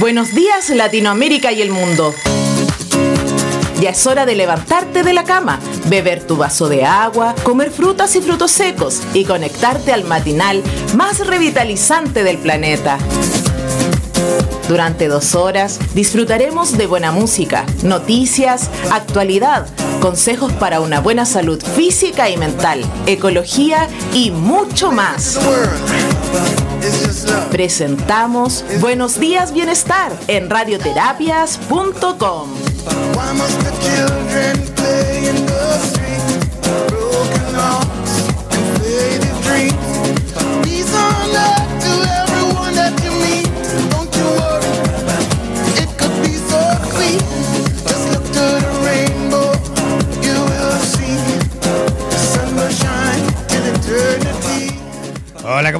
Buenos días Latinoamérica y el mundo. Ya es hora de levantarte de la cama, beber tu vaso de agua, comer frutas y frutos secos y conectarte al matinal más revitalizante del planeta. Durante dos horas disfrutaremos de buena música, noticias, actualidad, consejos para una buena salud física y mental, ecología y mucho más. Presentamos Buenos Días Bienestar en radioterapias.com.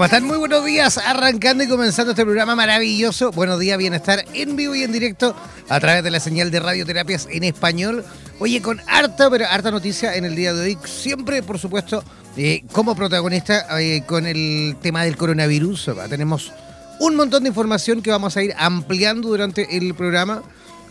¿cómo están? Muy buenos días. Arrancando y comenzando este programa maravilloso. Buenos días, bienestar en vivo y en directo a través de la señal de radioterapias en español. Oye, con harta, pero harta noticia en el día de hoy. Siempre, por supuesto, eh, como protagonista eh, con el tema del coronavirus. Tenemos un montón de información que vamos a ir ampliando durante el programa.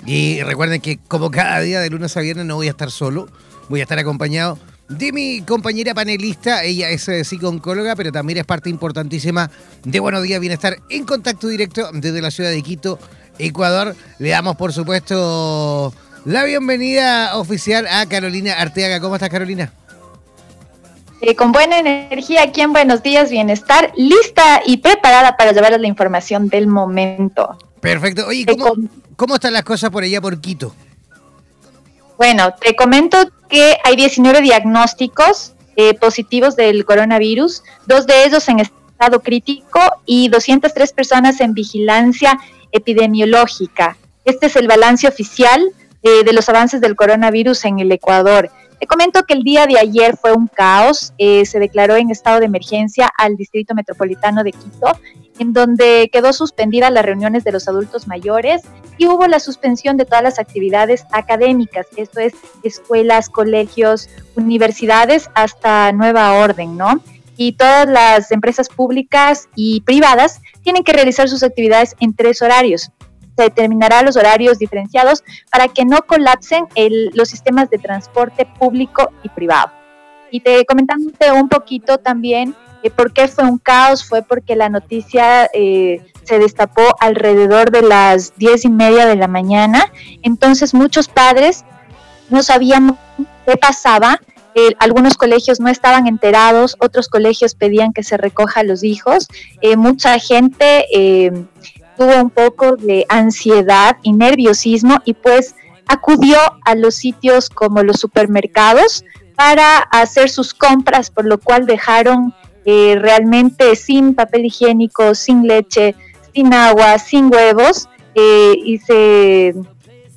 Y recuerden que como cada día de lunes a viernes no voy a estar solo, voy a estar acompañado de mi compañera panelista. Ella es eh, psicóloga, pero también es parte importantísima de Buenos Días Bienestar en contacto directo desde la ciudad de Quito, Ecuador. Le damos, por supuesto, la bienvenida oficial a Carolina Arteaga. ¿Cómo estás, Carolina? Eh, con buena energía aquí en Buenos Días Bienestar, lista y preparada para llevarles la información del momento. Perfecto. Oye, ¿cómo, ¿cómo están las cosas por allá por Quito? Bueno, te comento que hay 19 diagnósticos eh, positivos del coronavirus, dos de ellos en estado crítico y 203 personas en vigilancia epidemiológica. Este es el balance oficial eh, de los avances del coronavirus en el Ecuador. Te comento que el día de ayer fue un caos. Eh, se declaró en estado de emergencia al Distrito Metropolitano de Quito, en donde quedó suspendida las reuniones de los adultos mayores y hubo la suspensión de todas las actividades académicas, esto es escuelas, colegios, universidades, hasta nueva orden, ¿no? Y todas las empresas públicas y privadas tienen que realizar sus actividades en tres horarios se determinará los horarios diferenciados para que no colapsen los sistemas de transporte público y privado. Y te comentándote un poquito también por qué fue un caos, fue porque la noticia eh, se destapó alrededor de las diez y media de la mañana, entonces muchos padres no sabían qué pasaba, eh, algunos colegios no estaban enterados, otros colegios pedían que se recoja a los hijos, mucha gente tuvo un poco de ansiedad y nerviosismo y pues acudió a los sitios como los supermercados para hacer sus compras, por lo cual dejaron eh, realmente sin papel higiénico, sin leche, sin agua, sin huevos eh, y se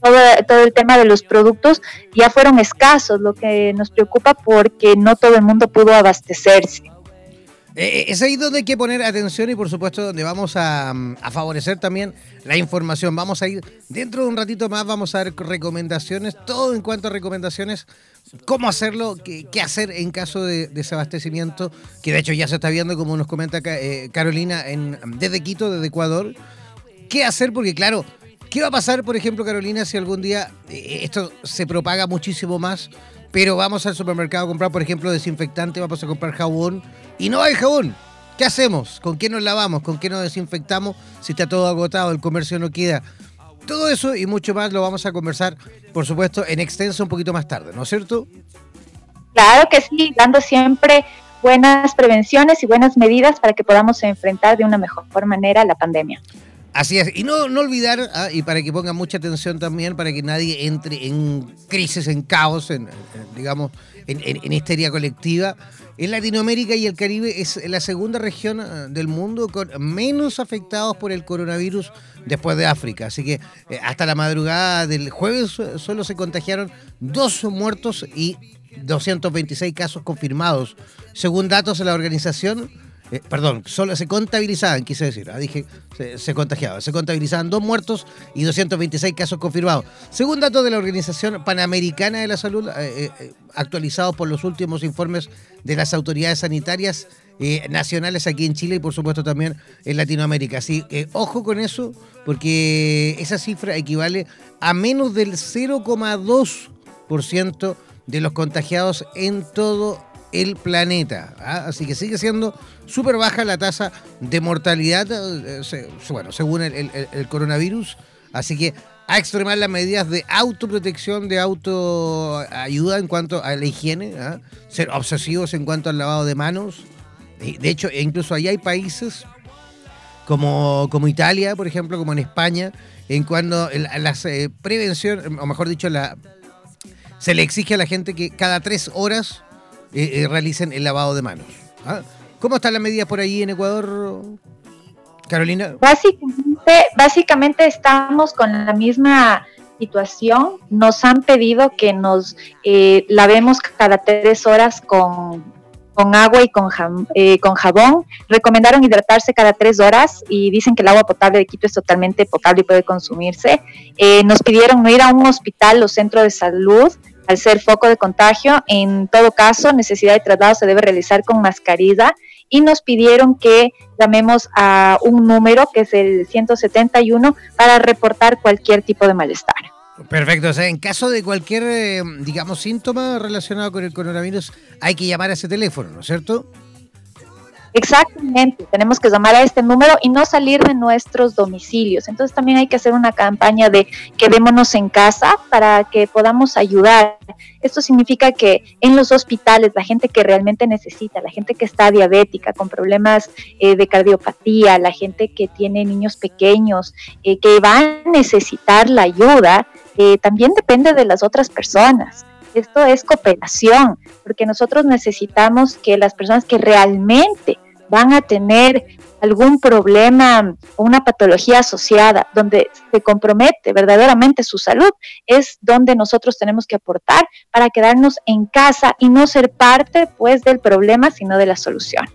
todo, todo, el tema de los productos ya fueron escasos, lo que nos preocupa porque no todo el mundo pudo abastecerse. Eh, eh, es ahí donde hay que poner atención y por supuesto donde vamos a, favorecer también la información. Vamos a ir dentro de un ratito más, vamos a dar recomendaciones, todo en cuanto a recomendaciones, cómo hacerlo, qué, hacer en caso de desabastecimiento, que de hecho ya se está viendo, como nos comenta eh, Carolina, en, desde Quito, desde Ecuador. ¿Qué hacer? Porque claro, ¿qué va a pasar, por ejemplo, Carolina, si algún día esto se propaga muchísimo más? Pero vamos al supermercado a comprar, por ejemplo, desinfectante, vamos a comprar jabón y no hay jabón. ¿Qué hacemos? ¿Con qué nos lavamos? ¿Con qué nos desinfectamos? Si está todo agotado, el comercio no queda. Todo eso y mucho más lo vamos a conversar, por supuesto, en extenso un poquito más tarde, ¿no es cierto? Claro que sí, dando siempre buenas prevenciones y buenas medidas para que podamos enfrentar de una mejor manera la pandemia. Así es, y no, no olvidar, ah, y para que pongan mucha atención también, para que nadie entre en crisis, en caos, en, digamos, en, histeria colectiva, en Latinoamérica y el Caribe es la segunda región ah, del mundo con menos afectados por el coronavirus después de África. Así que eh, hasta la madrugada del jueves solo se contagiaron dos muertos y 226 casos confirmados. Según datos de la organización, eh, perdón, solo se contabilizaban, quise decir, ah, dije, se, contagiaban, se contabilizaban dos muertos y 226 casos confirmados. Según datos de la Organización Panamericana de la Salud, eh, eh, actualizados por los últimos informes de las autoridades sanitarias nacionales aquí en Chile y por supuesto también en Latinoamérica. Así que ojo con eso, porque esa cifra equivale a menos del 0,2% de los contagiados en todo el planeta. ¿ah? Así que sigue siendo súper baja la tasa de mortalidad, eh, bueno, según el, coronavirus. Así que a extremar las medidas de autoprotección, de autoayuda en cuanto a la higiene, ¿ah? ser obsesivos en cuanto al lavado de manos. De hecho, e incluso ahí hay países como, como Italia, por ejemplo, como en España, en cuanto a la eh, prevención, o mejor dicho, la, se le exige a la gente que cada tres horas eh, eh, realicen el lavado de manos. ¿ah? ¿Cómo están las medidas por ahí en Ecuador, Carolina? Básicamente, básicamente estamos con la misma situación. Nos han pedido que nos eh, lavemos cada tres horas con, agua y con, con jabón. Recomendaron hidratarse cada tres horas y dicen que el agua potable de Quito es totalmente potable y puede consumirse. nos pidieron no ir a un hospital o centro de salud al ser foco de contagio. En todo caso, necesidad de traslado se debe realizar con mascarilla y nos pidieron que llamemos a un número que es el 171 para reportar cualquier tipo de malestar. Perfecto, o sea, en caso de cualquier, eh, digamos, síntoma relacionado con el coronavirus, hay que llamar a ese teléfono, ¿no es cierto? Exactamente, tenemos que llamar a este número y no salir de nuestros domicilios. Entonces también hay que hacer una campaña de quedémonos en casa para que podamos ayudar. Esto significa que en los hospitales la gente que realmente necesita, la gente que está diabética, con problemas eh, de cardiopatía, la gente que tiene niños pequeños, eh, que va a necesitar la ayuda, eh, también depende de las otras personas. Esto es cooperación, porque nosotros necesitamos que las personas que realmente van a tener algún problema o una patología asociada donde se compromete verdaderamente su salud, es donde nosotros tenemos que aportar para quedarnos en casa y no ser parte pues del problema, sino de la solución.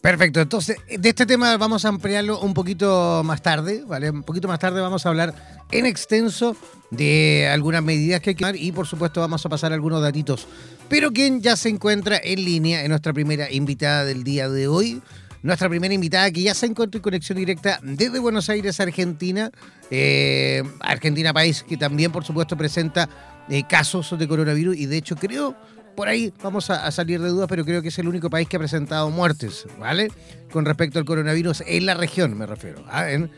Perfecto, entonces de este tema vamos a ampliarlo un poquito más tarde, ¿vale? Un poquito más tarde vamos a hablar en extenso de algunas medidas que hay que tomar y por supuesto vamos a pasar algunos datitos. Pero quien ya se encuentra en línea es nuestra primera invitada del día de hoy. Nuestra primera invitada que ya se encuentra en conexión directa desde Buenos Aires, Argentina. Eh, Argentina, país que también por supuesto presenta eh, casos de coronavirus y de hecho creo por ahí vamos a, salir de dudas, pero creo que es el único país que ha presentado muertes, ¿vale? Con respecto al coronavirus en la región, me refiero, ¿ah? en,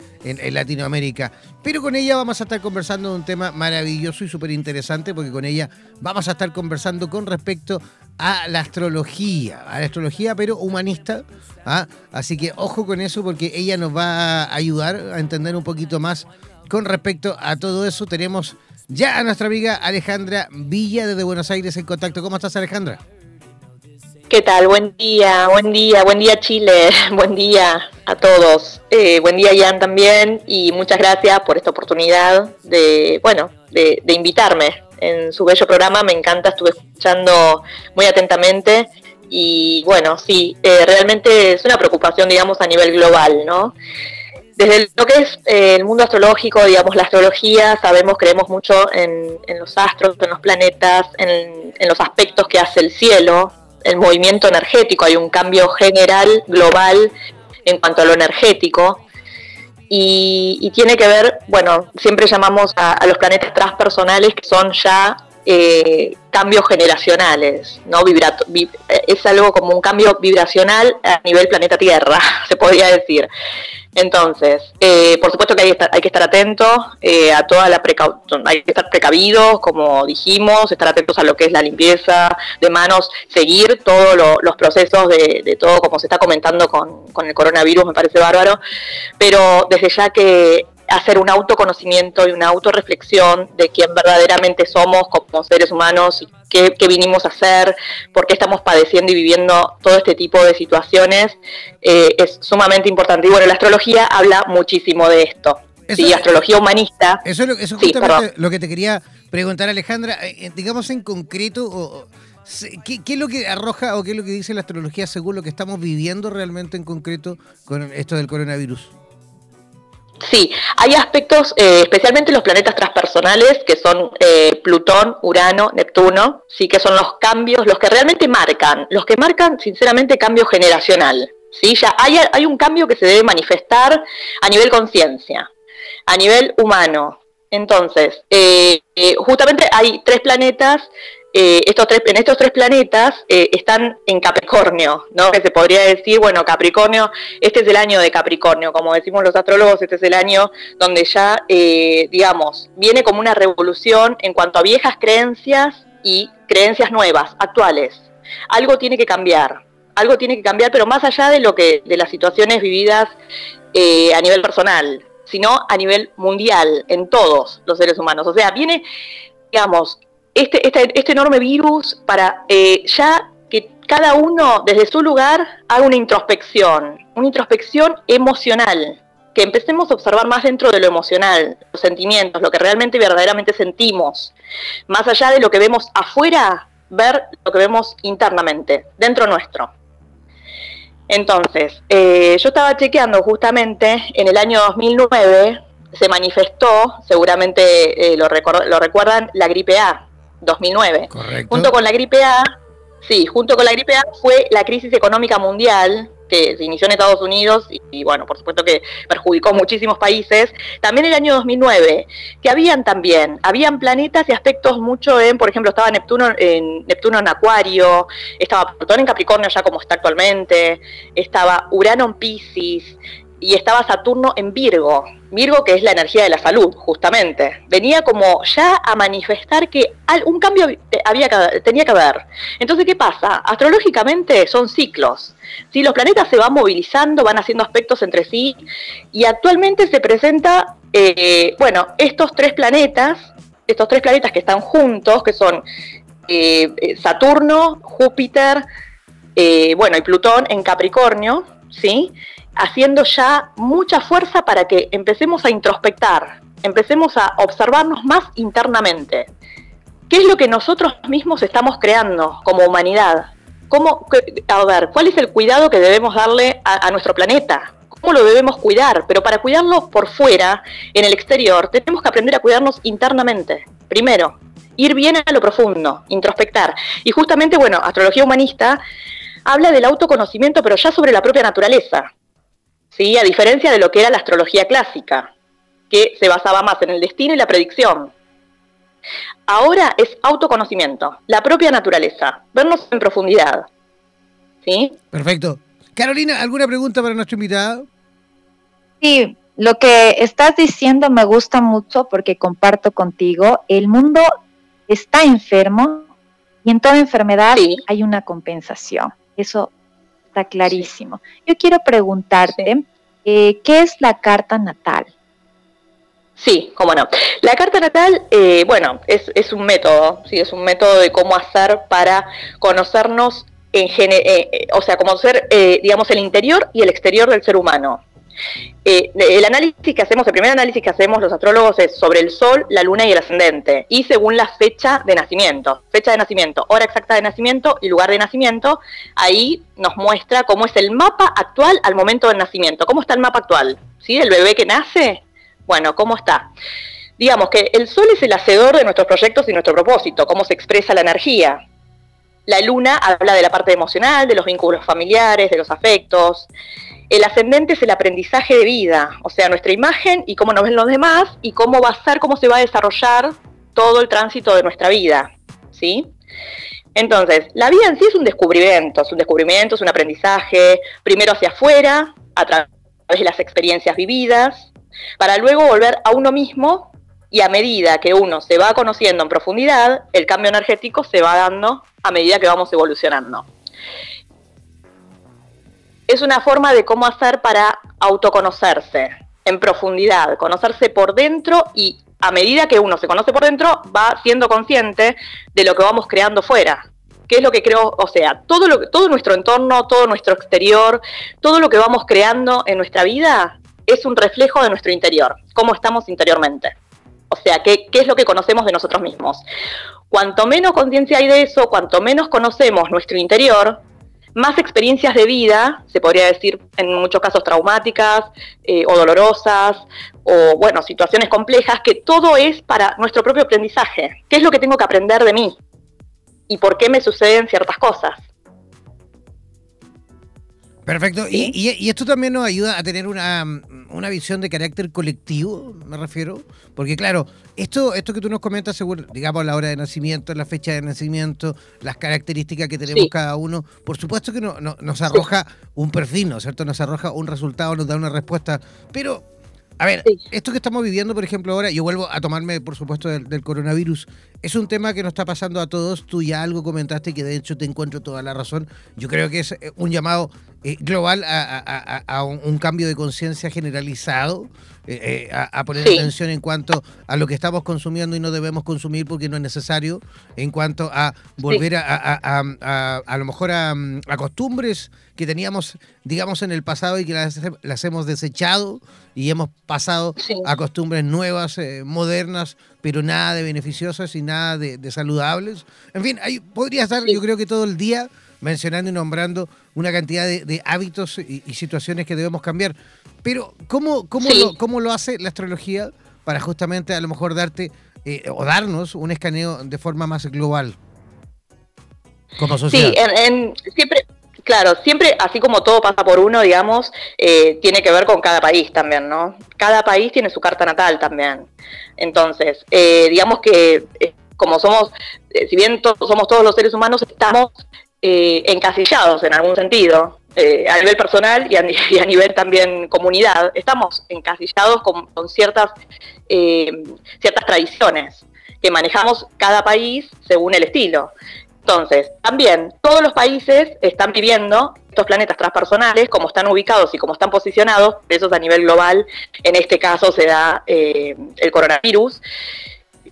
Latinoamérica. Pero con ella vamos a estar conversando de un tema maravilloso y súper interesante, porque con ella vamos a estar conversando con respecto a la astrología, a la astrología, pero humanista. ¿ah? Así que ojo con eso, porque ella nos va a ayudar a entender un poquito más con respecto a todo eso. Tenemos ya a nuestra amiga Alejandra Villa desde Buenos Aires en contacto. ¿Cómo estás, Alejandra? ¿Qué tal? Buen día, buen día, buen día Chile, buen día a todos. Eh, buen día Ian también y muchas gracias por esta oportunidad de, bueno, de, invitarme en su bello programa. Me encanta, estuve escuchando muy atentamente y bueno, sí, eh, realmente es una preocupación, digamos, a nivel global, ¿no? Desde lo que es eh, el mundo astrológico, digamos, la astrología, sabemos, creemos mucho en, los astros, en los planetas, en, los aspectos que hace el cielo, el movimiento energético, hay un cambio general, global, en cuanto a lo energético. Y, tiene que ver, bueno, siempre llamamos a, los planetas transpersonales que son ya eh, cambios generacionales, ¿no? Es algo como un cambio vibracional a nivel planeta Tierra, se podría decir. Entonces, eh, por supuesto que hay, hay que estar atentos eh, a toda la precaución, hay que estar precavidos, como dijimos, estar atentos a lo que es la limpieza de manos, seguir todos los procesos de, de, todo como se está comentando con, con el coronavirus, me parece bárbaro, pero desde ya que hacer un autoconocimiento y una autorreflexión de quién verdaderamente somos como seres humanos y qué, vinimos a hacer, por qué estamos padeciendo y viviendo todo este tipo de situaciones, eh, es sumamente importante. Y bueno, la astrología habla muchísimo de esto. sí, astrología humanista. Eso es, justamente lo que te quería preguntar, Alejandra. Eh, eh, digamos en concreto, ¿qué, ¿qué, es lo que arroja o qué es lo que dice la astrología según lo que estamos viviendo realmente en concreto con esto del coronavirus? Sí, hay aspectos, eh, especialmente los planetas transpersonales, que son eh, Plutón, Urano, Neptuno, sí que son los cambios, los que realmente marcan, los que marcan sinceramente cambio generacional. ¿sí? Ya hay, hay un cambio que se debe manifestar a nivel conciencia, a nivel humano. Entonces, eh, justamente hay tres planetas eh, estos tres, en estos tres planetas eh, están en Capricornio, ¿no? Que se podría decir, bueno, Capricornio, este es el año de Capricornio, como decimos los astrólogos, este es el año donde ya, eh, digamos, viene como una revolución en cuanto a viejas creencias y creencias nuevas, actuales. Algo tiene que cambiar, algo tiene que cambiar, pero más allá de lo que, de las situaciones vividas a nivel personal, sino a nivel mundial, en todos los seres humanos. O sea, viene, digamos, este, este, este, enorme virus para eh, ya que cada uno desde su lugar haga una introspección, una introspección emocional, que empecemos a observar más dentro de lo emocional, los sentimientos, lo que realmente verdaderamente sentimos, más allá de lo que vemos afuera, ver lo que vemos internamente, dentro nuestro. Entonces, eh, yo estaba chequeando justamente en el año 2009, se manifestó, seguramente eh, lo, lo recuerdan, la gripe A, 2009. Junto con la gripe A, sí, junto con la gripe A fue la crisis económica mundial que se inició en Estados Unidos y, bueno, por supuesto que perjudicó muchísimos países. También el año 2009, que habían también, habían planetas y aspectos mucho en, por ejemplo, estaba Neptuno en, Neptuno en Acuario, estaba Plutón en Capricornio ya como está actualmente, estaba Urano en Pisces, y estaba Saturno en Virgo. Virgo que es la energía de la salud, justamente. Venía como ya a manifestar que un cambio había tenía que haber. Entonces, ¿qué pasa? Astrológicamente son ciclos. Si Los planetas se van movilizando, van haciendo aspectos entre sí y actualmente se presenta, eh, bueno, estos tres planetas, estos tres planetas que están juntos, que son eh, eh, Saturno, Júpiter, bueno, y Plutón en Capricornio, ¿sí? Haciendo ya mucha fuerza para que empecemos a introspectar, empecemos a observarnos más internamente. ¿Qué es lo que nosotros mismos estamos creando como humanidad? ¿Cómo, a ver, ¿cuál es el cuidado que debemos darle a, nuestro planeta? ¿Cómo lo debemos cuidar? Pero para cuidarlo por fuera, en el exterior, tenemos que aprender a cuidarnos internamente. Primero, ir bien a lo profundo, introspectar. Y justamente, bueno, astrología humanista habla del autoconocimiento, pero ya sobre la propia naturaleza. ¿Sí? a diferencia de lo que era la astrología clásica, que se basaba más en el destino y la predicción. Ahora es autoconocimiento, la propia naturaleza, vernos en profundidad. ¿Sí? Perfecto. Carolina, ¿alguna pregunta para nuestro invitado? Sí, lo que estás diciendo me gusta mucho porque comparto contigo. El mundo está enfermo y en toda enfermedad hay una compensación. Eso está clarísimo. Yo quiero preguntarte, eh, ¿qué es la carta natal? Sí, cómo no. La carta natal, eh, bueno, es, un método, sí, es un método de cómo hacer para conocernos en eh, o sea, conocer, digamos, el interior y el exterior del ser humano. Eh, el análisis que hacemos, el primer análisis que hacemos los astrólogos es sobre el Sol, la Luna y el ascendente, y según la fecha de nacimiento, fecha de nacimiento, hora exacta de nacimiento y lugar de nacimiento, ahí nos muestra cómo es el mapa actual al momento del nacimiento, cómo está el mapa actual, ¿sí? El bebé que nace, bueno, cómo está. Digamos que el Sol es el hacedor de nuestros proyectos y nuestro propósito, cómo se expresa la energía. La Luna habla de la parte emocional, de los vínculos familiares, de los afectos. El ascendente es el aprendizaje de vida, o sea, nuestra imagen y cómo nos ven los demás y cómo va a ser, cómo se va a desarrollar todo el tránsito de nuestra vida, ¿sí? Entonces, la vida en sí es un descubrimiento, es un descubrimiento, es un aprendizaje, primero hacia afuera, a través de las experiencias vividas, para luego volver a uno mismo y a medida que uno se va conociendo en profundidad, el cambio energético se va dando a medida que vamos evolucionando es una forma de cómo hacer para autoconocerse en profundidad, conocerse por dentro y a medida que uno se conoce por dentro va siendo consciente de lo que vamos creando fuera. ¿Qué es lo que creo? O sea, todo, lo, todo nuestro entorno, todo nuestro exterior, todo lo que vamos creando en nuestra vida es un reflejo de nuestro interior, cómo estamos interiormente. O sea, ¿qué, qué es lo que conocemos de nosotros mismos? Cuanto menos conciencia hay de eso, cuanto menos conocemos nuestro interior, más experiencias de vida, se podría decir en muchos casos traumáticas eh, o dolorosas, o bueno, situaciones complejas, que todo es para nuestro propio aprendizaje. ¿Qué es lo que tengo que aprender de mí? ¿Y por qué me suceden ciertas cosas? Perfecto. Y, esto también nos ayuda a tener una, visión de carácter colectivo, me refiero. Porque claro, esto, esto que tú nos comentas, según, digamos, la hora de nacimiento, la fecha de nacimiento, las características que tenemos cada uno, por supuesto que no, nos arroja un perfil, ¿no es cierto? Nos arroja un resultado, nos da una respuesta. Pero a ver, esto que estamos viviendo, por ejemplo, ahora, yo vuelvo a tomarme, por supuesto, del, coronavirus, es un tema que nos está pasando a todos. Tú ya algo comentaste que de hecho te encuentro toda la razón. Yo creo que es eh, un llamado eh, global a, un, cambio de conciencia generalizado, eh, a, poner atención en cuanto a lo que estamos consumiendo y no debemos consumir porque no es necesario, en cuanto a volver a, a, lo mejor a, costumbres que teníamos, digamos, en el pasado y que las, hemos desechado y hemos pasado a costumbres nuevas, eh, modernas, pero nada de beneficiosas y nada de, saludables. En fin, ahí podría estar, yo creo que todo el día mencionando y nombrando una cantidad de, hábitos y, situaciones que debemos cambiar. Pero, ¿cómo, cómo, lo, ¿cómo lo hace la astrología para justamente a lo mejor darte eh, o darnos un escaneo de forma más global? Como sociedad. Sí, en, siempre, Claro, siempre, así como todo pasa por uno, digamos, eh, tiene que ver con cada país también, ¿no? Cada país tiene su carta natal también. Entonces, eh, digamos que eh, como somos, si bien somos todos los seres humanos, estamos encasillados en algún sentido, a nivel personal y a, nivel también comunidad, estamos encasillados con, con ciertas, ciertas tradiciones que manejamos cada país según el estilo. Entonces, también todos los países están viviendo estos planetas transpersonales, como están ubicados y como están posicionados, eso es a nivel global, en este caso se da eh, el coronavirus,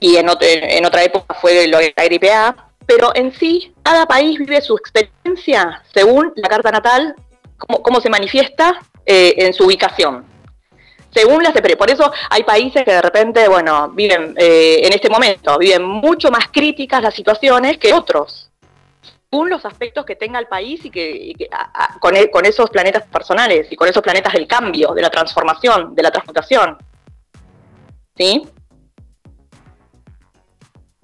y en, otra época fue la gripe A, pero en sí, cada país vive su experiencia según la carta natal, cómo, se manifiesta eh, en su ubicación según las por eso hay países que de repente, bueno, viven eh, en este momento, viven mucho más críticas las situaciones que otros, según los aspectos que tenga el país y que, con, e, con, esos planetas personales y con esos planetas del cambio, de la transformación, de la transmutación. ¿Sí?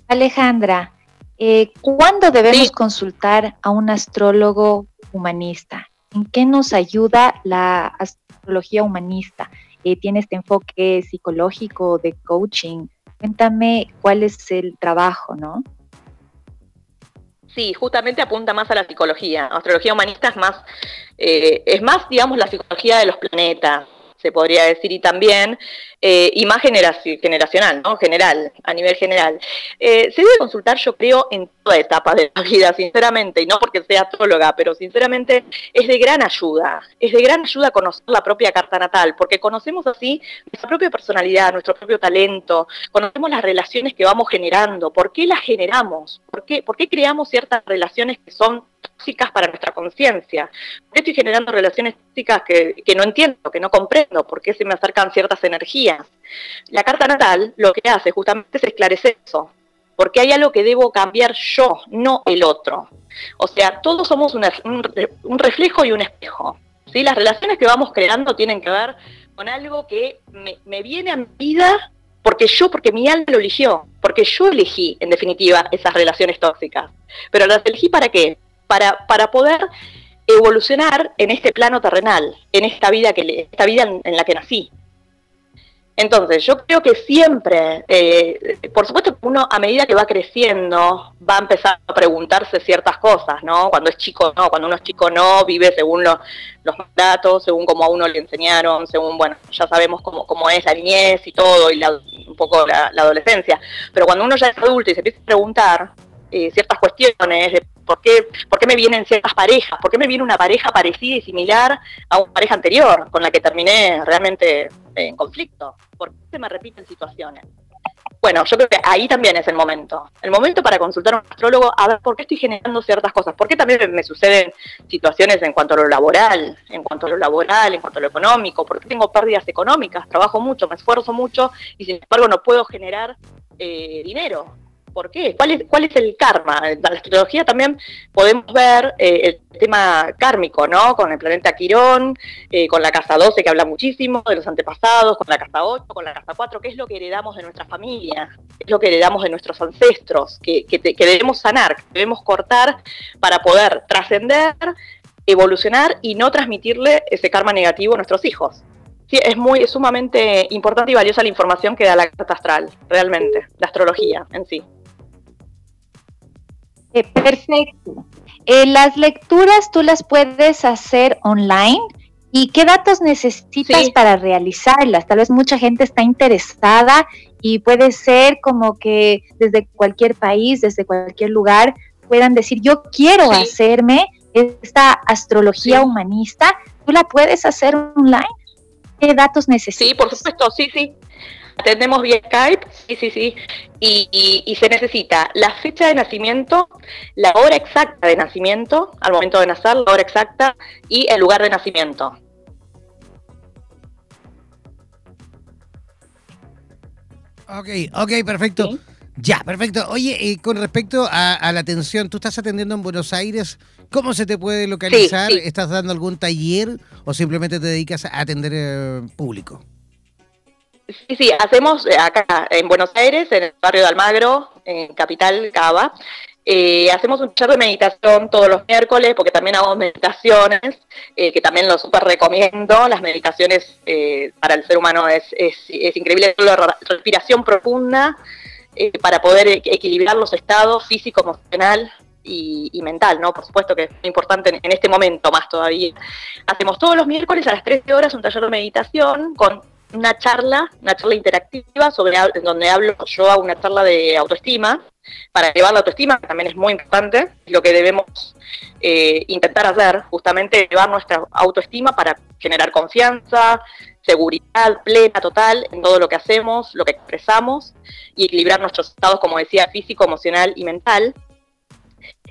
Alejandra, eh, ¿cuándo debemos consultar a un astrólogo humanista? ¿En qué nos ayuda la astrología humanista? Eh, tiene este enfoque psicológico de coaching. Cuéntame cuál es el trabajo, ¿no? Sí, justamente apunta más a la psicología. Astrología humanista es más, eh, es más, digamos, la psicología de los planetas, se podría decir, y también, eh, y más generacional, ¿no? General, a nivel general. Eh, se debe consultar, yo creo, en toda etapa de la vida, sinceramente, y no porque sea astróloga, pero sinceramente es de gran ayuda, es de gran ayuda conocer la propia carta natal, porque conocemos así nuestra propia personalidad, nuestro propio talento, conocemos las relaciones que vamos generando, por qué las generamos, por qué, por qué creamos ciertas relaciones que son tóxicas para nuestra conciencia. ¿Por qué estoy generando relaciones tóxicas que, no entiendo, que no comprendo? ¿Por qué se me acercan ciertas energías? La carta natal lo que hace justamente es esclarecer eso. Porque hay algo que debo cambiar yo, no el otro. O sea, todos somos un, reflejo y un espejo. ¿sí? Las relaciones que vamos creando tienen que ver con algo que me, me viene a mi vida porque yo, porque mi alma lo eligió, porque yo elegí, en definitiva, esas relaciones tóxicas. Pero las elegí para qué? Para, para poder evolucionar en este plano terrenal, en esta vida, que, esta vida en, la que nací. Entonces, yo creo que siempre, eh, por supuesto que uno a medida que va creciendo va a empezar a preguntarse ciertas cosas, ¿no? Cuando es chico no, cuando uno es chico no, vive según los datos, según como a uno le enseñaron, según, bueno, ya sabemos cómo, cómo es la niñez y todo, y un poco la, adolescencia. Pero cuando uno ya es adulto y se empieza a preguntar eh, ciertas cuestiones de ¿Por qué, me vienen ciertas parejas? ¿Por qué me viene una pareja parecida y similar a una pareja anterior con la que terminé realmente en conflicto? ¿Por qué se me repiten situaciones? Bueno, yo creo que ahí también es el momento. El momento para consultar a un astrólogo a ver por qué estoy generando ciertas cosas. ¿Por qué también me suceden situaciones en cuanto a lo laboral, en cuanto a lo laboral, en cuanto a lo económico? ¿Por qué tengo pérdidas económicas? Trabajo mucho, me esfuerzo mucho y sin embargo no puedo generar eh, dinero ¿Por qué? ¿Cuál es, cuál es el karma? En la astrología también podemos ver eh, el tema kármico, ¿no? Con el planeta Quirón, eh, con la casa 12 que habla muchísimo de los antepasados, con la casa 8, con la casa 4, ¿qué es lo que heredamos de nuestra familia? ¿Qué es lo que heredamos de nuestros ancestros? Que, que, debemos sanar, que debemos cortar para poder trascender, evolucionar y no transmitirle ese karma negativo a nuestros hijos. Sí, es muy sumamente importante y valiosa la información que da la carta astral, realmente, la astrología en sí. Eh, perfecto. Eh, las lecturas tú las puedes hacer online. ¿Y qué datos necesitas para realizarlas? Tal vez mucha gente está interesada y puede ser como que desde cualquier país, desde cualquier lugar, puedan decir, yo quiero hacerme esta astrología humanista. ¿Tú la puedes hacer online? ¿Qué datos necesitas? Sí, por supuesto, sí, sí. Atendemos vía Skype, sí, sí, sí, y, se necesita la fecha de nacimiento, la hora exacta de nacimiento, al momento de nacer, la hora exacta y el lugar de nacimiento. Ok, ok, perfecto. Ya, perfecto. Oye, eh, con respecto a, la atención, tú estás atendiendo en Buenos Aires, ¿cómo se te puede localizar? ¿Estás dando algún taller o simplemente te dedicas a atender eh, público? Sí, sí, hacemos eh, acá en Buenos Aires, en el barrio de Almagro, en Capital, Cava. Eh, hacemos un taller de meditación todos los miércoles, porque también hago meditaciones, eh, que también lo súper recomiendo. Las meditaciones eh, para el ser humano es, es, es increíble, la respiración profunda para poder equilibrar los estados físico, emocional y, mental, ¿no? Por supuesto que es muy importante en, en, este momento más todavía. Hacemos todos los miércoles a las 13 horas un taller de meditación con una charla, una charla interactiva sobre donde hablo yo a una charla de autoestima para elevar la autoestima, que también es muy importante, lo que debemos eh, intentar hacer, justamente elevar nuestra autoestima para generar confianza, seguridad plena, total en todo lo que hacemos, lo que expresamos y equilibrar nuestros estados, como decía, físico, emocional y mental.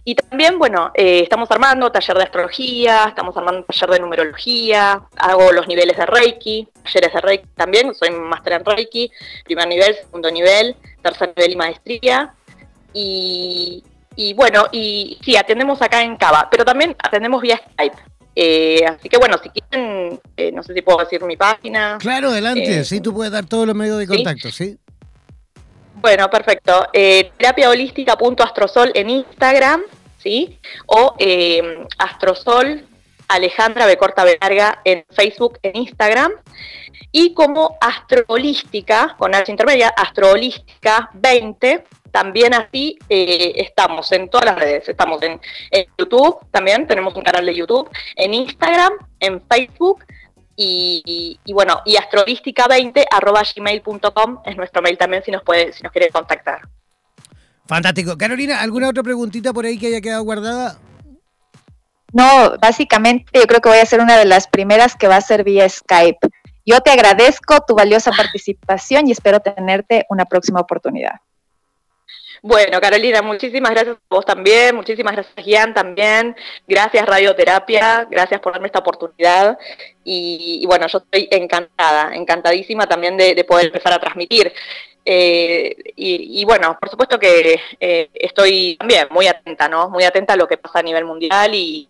Y también, bueno, eh, estamos armando taller de astrología, estamos armando taller de numerología, hago los niveles de Reiki, talleres de Reiki también, soy máster en Reiki, primer nivel, segundo nivel, tercer nivel y maestría. Y, bueno, y sí, atendemos acá en Cava, pero también atendemos vía Skype. Eh, así que bueno, si quieren, eh, no sé si puedo decir mi página. Claro, adelante, sí, tú puedes dar todos los medios de contacto, ¿sí? Bueno, perfecto. Eh, terapiaholística.astrosol en Instagram, ¿sí? O eh, astrosol Alejandra Becorta Verga en Facebook, en Instagram. Y como astroholística, con H intermedia, astroholística 20, también así eh, estamos en todas las redes. Estamos en, YouTube, también tenemos un canal de YouTube, en Instagram, en Facebook y, bueno, y astrolística20 arroba gmail.com es nuestro mail también si nos puede, si nos quiere contactar. Fantástico. Carolina, ¿alguna otra preguntita por ahí que haya quedado guardada? No, básicamente yo creo que voy a ser una de las primeras que va a ser vía Skype. Yo te agradezco tu valiosa participación y espero tenerte una próxima oportunidad. Bueno, Carolina, muchísimas gracias a vos también, muchísimas gracias Gian también, gracias Radioterapia, gracias por darme esta oportunidad y, bueno, yo estoy encantada, encantadísima también de, poder empezar a transmitir. Eh, y, bueno, por supuesto que eh, estoy también muy atenta, ¿no? Muy atenta a lo que pasa a nivel mundial y,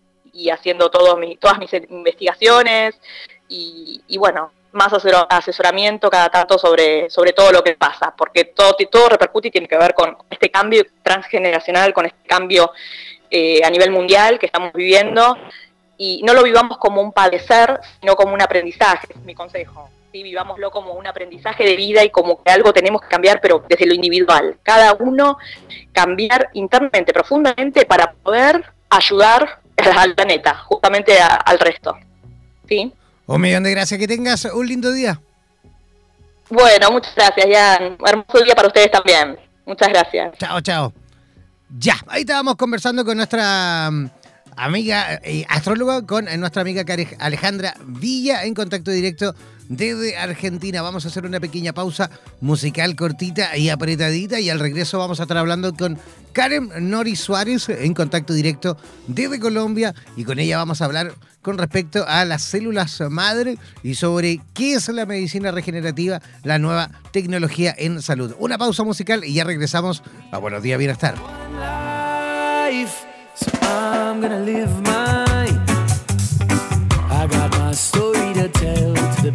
haciendo todo mi, todas mis investigaciones y bueno, más asesoramiento cada tanto sobre, sobre todo lo que pasa, porque todo, todo repercute y tiene que ver con este cambio transgeneracional, con este cambio eh, a nivel mundial que estamos viviendo, y no lo vivamos como un padecer, sino como un aprendizaje, es mi consejo. ¿sí? Vivámoslo como un aprendizaje de vida y como que algo tenemos que cambiar, pero desde lo individual. Cada uno cambiar internamente, profundamente, para poder ayudar al planeta, justamente al resto. ¿sí? Un millón de gracias, que tengas un lindo día. Bueno, muchas gracias, Jan. Hermoso día para ustedes también. Muchas gracias. Chao, chao. Ya, ahí estábamos conversando con nuestra mm, amiga y eh, astróloga, con eh, nuestra amiga Alejandra Villa en contacto directo desde Argentina. Vamos a hacer una pequeña pausa musical cortita y apretadita y al regreso vamos a estar hablando con Karen Nori Suárez en contacto directo desde Colombia y con ella vamos a hablar con respecto a las células madre y sobre qué es la medicina regenerativa, la nueva tecnología en salud. Una pausa musical y ya regresamos a Buenos Días Bienestar.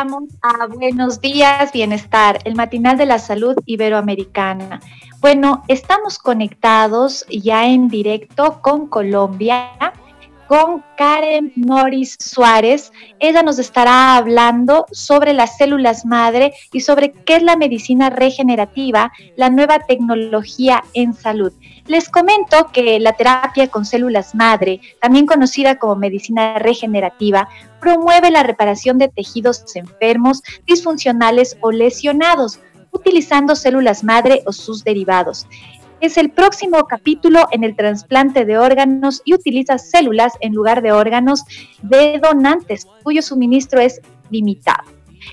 A Buenos Días, Bienestar, el matinal de la salud iberoamericana. Bueno, estamos conectados ya en directo con Colombia, con Karen Norris Suárez. Ella nos estará hablando sobre las células madre y sobre qué es la medicina regenerativa, la nueva tecnología en salud. Les comento que la terapia con células madre, también conocida como medicina regenerativa, promueve la reparación de tejidos enfermos, disfuncionales o lesionados, utilizando células madre o sus derivados. Es el próximo capítulo en el trasplante de órganos y utiliza células en lugar de órganos de donantes, cuyo suministro es limitado.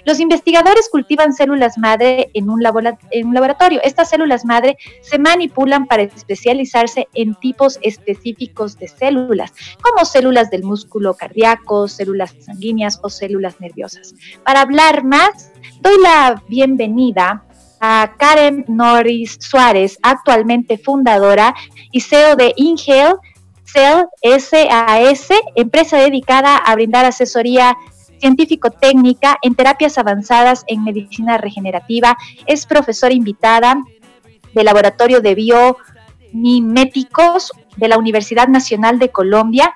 Los investigadores cultivan células madre en un, laboratorio. Estas células madre se manipulan para especializarse en tipos específicos de células, como células del músculo cardíaco, células sanguíneas o células nerviosas. Para hablar más, doy la bienvenida a Karen Norris Suárez, actualmente fundadora y CEO de Ingel Cell SAS, empresa dedicada a brindar asesoría científico-técnica en terapias avanzadas en medicina regenerativa. Es profesora invitada del Laboratorio de Biomiméticos de la Universidad Nacional de Colombia,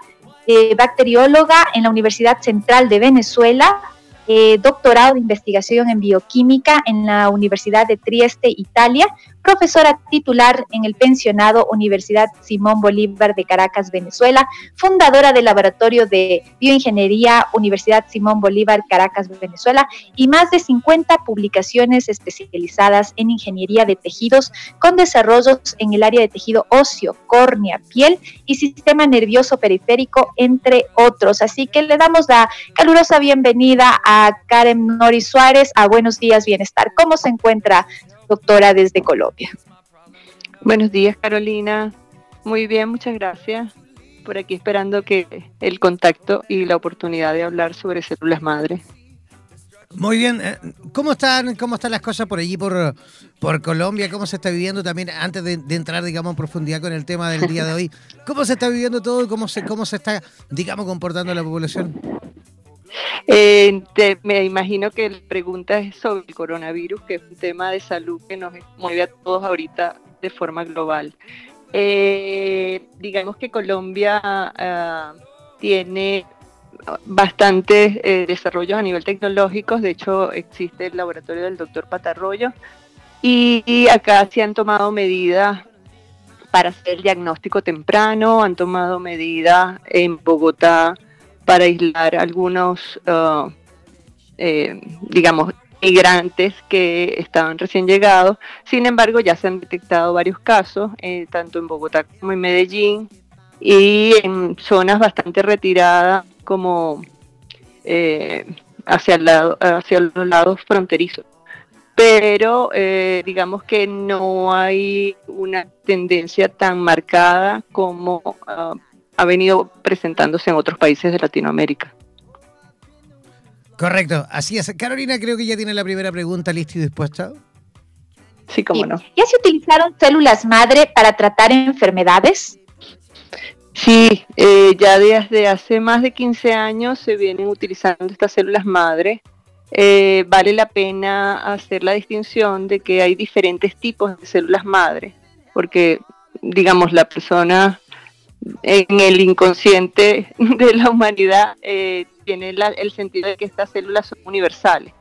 eh, bacterióloga en la Universidad Central de Venezuela, eh, doctorado de investigación en bioquímica en la Universidad de Trieste, Italia, profesora titular en el pensionado Universidad Simón Bolívar de Caracas, Venezuela, fundadora del Laboratorio de Bioingeniería Universidad Simón Bolívar, Caracas, Venezuela, y más de 50 publicaciones especializadas en ingeniería de tejidos con desarrollos en el área de tejido óseo, córnea, piel y sistema nervioso periférico, entre otros. Así que le damos la calurosa bienvenida a Karen Nori Suárez a Buenos Días Bienestar. ¿Cómo se encuentra doctora desde Colombia. Buenos días, Carolina. Muy bien, muchas gracias. Por aquí esperando que el contacto y la oportunidad de hablar sobre células madre. Muy bien. Eh, ¿Cómo están, cómo están las cosas por allí, por, por Colombia? ¿Cómo se está viviendo también, antes de, entrar, digamos, en profundidad con el tema del día de hoy? ¿Cómo se está viviendo todo y cómo se, cómo se está, digamos, comportando la población? Eh, me imagino que la pregunta es sobre el coronavirus, que es un tema de salud que nos mueve a todos ahorita de forma global. Eh, digamos que Colombia ah, tiene bastantes eh, desarrollos a nivel tecnológico, de hecho existe el laboratorio del doctor Patarroyo y acá se han tomado medidas para hacer el diagnóstico temprano, han tomado medidas en Bogotá para aislar algunos, uh, eh, digamos, migrantes que estaban recién llegados. Sin embargo, ya se han detectado varios casos, eh, tanto en Bogotá como en Medellín, y en zonas bastante retiradas como eh, hacia, el lado, hacia los lados fronterizos. Pero digamos que no hay una tendencia tan marcada como uh, ha venido presentándose en otros países de Latinoamérica. Correcto, así es. Carolina, creo que ya tiene la primera pregunta lista y dispuesta. Sí, cómo no. ¿Ya se utilizaron células madre para tratar enfermedades? Sí, eh, ya desde hace más de 15 años se vienen utilizando estas células madre. Eh, vale la pena hacer la distinción de que hay diferentes tipos de células madre, porque, digamos, la persona en el inconsciente de la humanidad eh, tiene el sentido de que estas células son universales.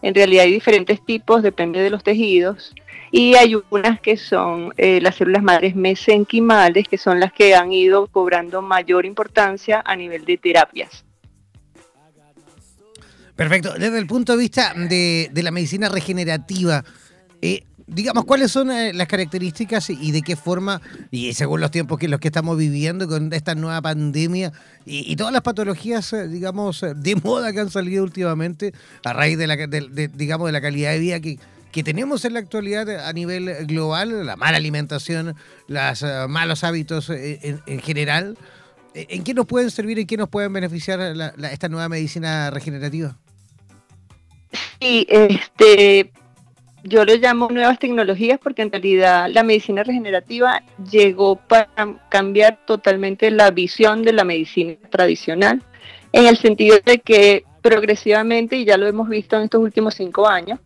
En realidad hay diferentes tipos, depende de los tejidos, y hay unas que son eh, las células madres mesenquimales, que son las que han ido cobrando mayor importancia a nivel de terapias. Perfecto. Desde el punto de vista de, la medicina regenerativa, eh, digamos, ¿cuáles son eh, las características y de qué forma, y según los tiempos que los que estamos viviendo con esta nueva pandemia y, todas las patologías, eh, digamos, eh, de moda que han salido últimamente a raíz de la, digamos, de la calidad de vida que, que tenemos en la actualidad a nivel global, la mala alimentación, los malos hábitos en, general, ¿en qué nos pueden servir, en qué nos pueden beneficiar esta nueva medicina regenerativa? Sí, este, yo lo llamo nuevas tecnologías porque en realidad la medicina regenerativa llegó para cambiar totalmente la visión de la medicina tradicional, en el sentido de que progresivamente, y ya lo hemos visto en estos últimos cinco años,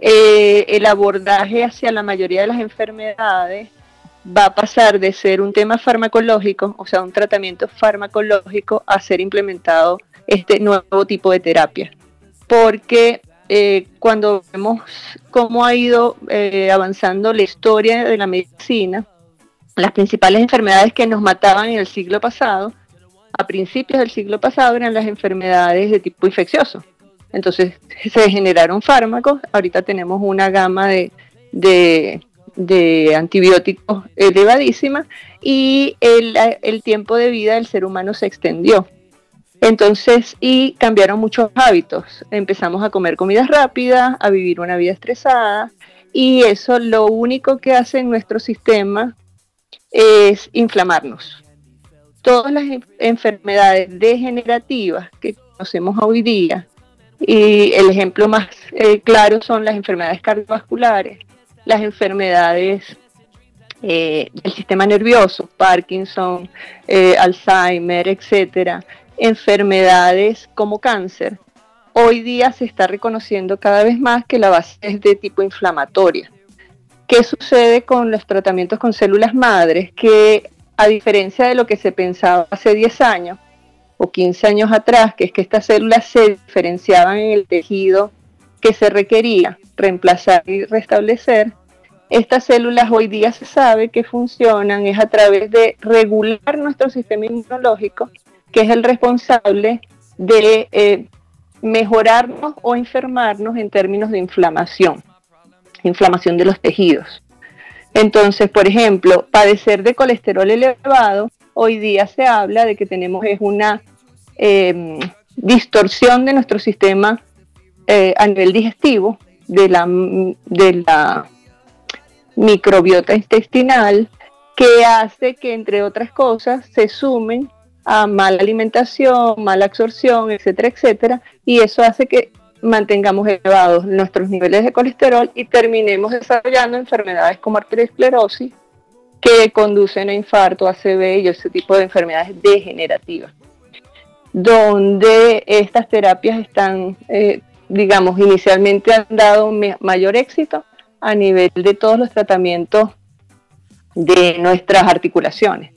eh, el abordaje hacia la mayoría de las enfermedades va a pasar de ser un tema farmacológico, o sea, un tratamiento farmacológico, a ser implementado este nuevo tipo de terapia. Porque eh, cuando vemos cómo ha ido eh, avanzando la historia de la medicina, las principales enfermedades que nos mataban en el siglo pasado, a principios del siglo pasado, eran las enfermedades de tipo infeccioso. Entonces se generaron fármacos, ahorita tenemos una gama de, de, antibióticos elevadísima y el tiempo de vida del ser humano se extendió. Entonces, y cambiaron muchos hábitos. Empezamos a comer comidas rápidas, a vivir una vida estresada, y eso lo único que hace en nuestro sistema es inflamarnos. Todas las enfermedades degenerativas que conocemos hoy día, y el ejemplo más eh, claro son las enfermedades cardiovasculares, las enfermedades eh, del sistema nervioso, Parkinson, eh, Alzheimer, etcétera, enfermedades como cáncer, hoy día se está reconociendo cada vez más que la base es de tipo inflamatoria. ¿Qué sucede con los tratamientos con células madres? Que a diferencia de lo que se pensaba hace 10 años o 15 años atrás, que es que estas células se diferenciaban en el tejido que se requería reemplazar y restablecer, estas células hoy día se sabe que funcionan es a través de regular nuestro sistema inmunológico que es el responsable de eh, mejorarnos o enfermarnos en términos de inflamación, inflamación de los tejidos. Entonces, por ejemplo, padecer de colesterol elevado, hoy día se habla de que tenemos es una em, distorsión de nuestro sistema eh, a nivel digestivo, de la, de la microbiota intestinal, que hace que, entre otras cosas, se sumen a mala alimentación, mala absorción, etcétera, etcétera, y eso hace que mantengamos elevados nuestros niveles de colesterol y terminemos desarrollando enfermedades como arteriosclerosis que conducen a infarto, ACV y ese tipo de enfermedades degenerativas, donde estas terapias están, eh, digamos, inicialmente han dado mayor éxito a nivel de todos los tratamientos de nuestras articulaciones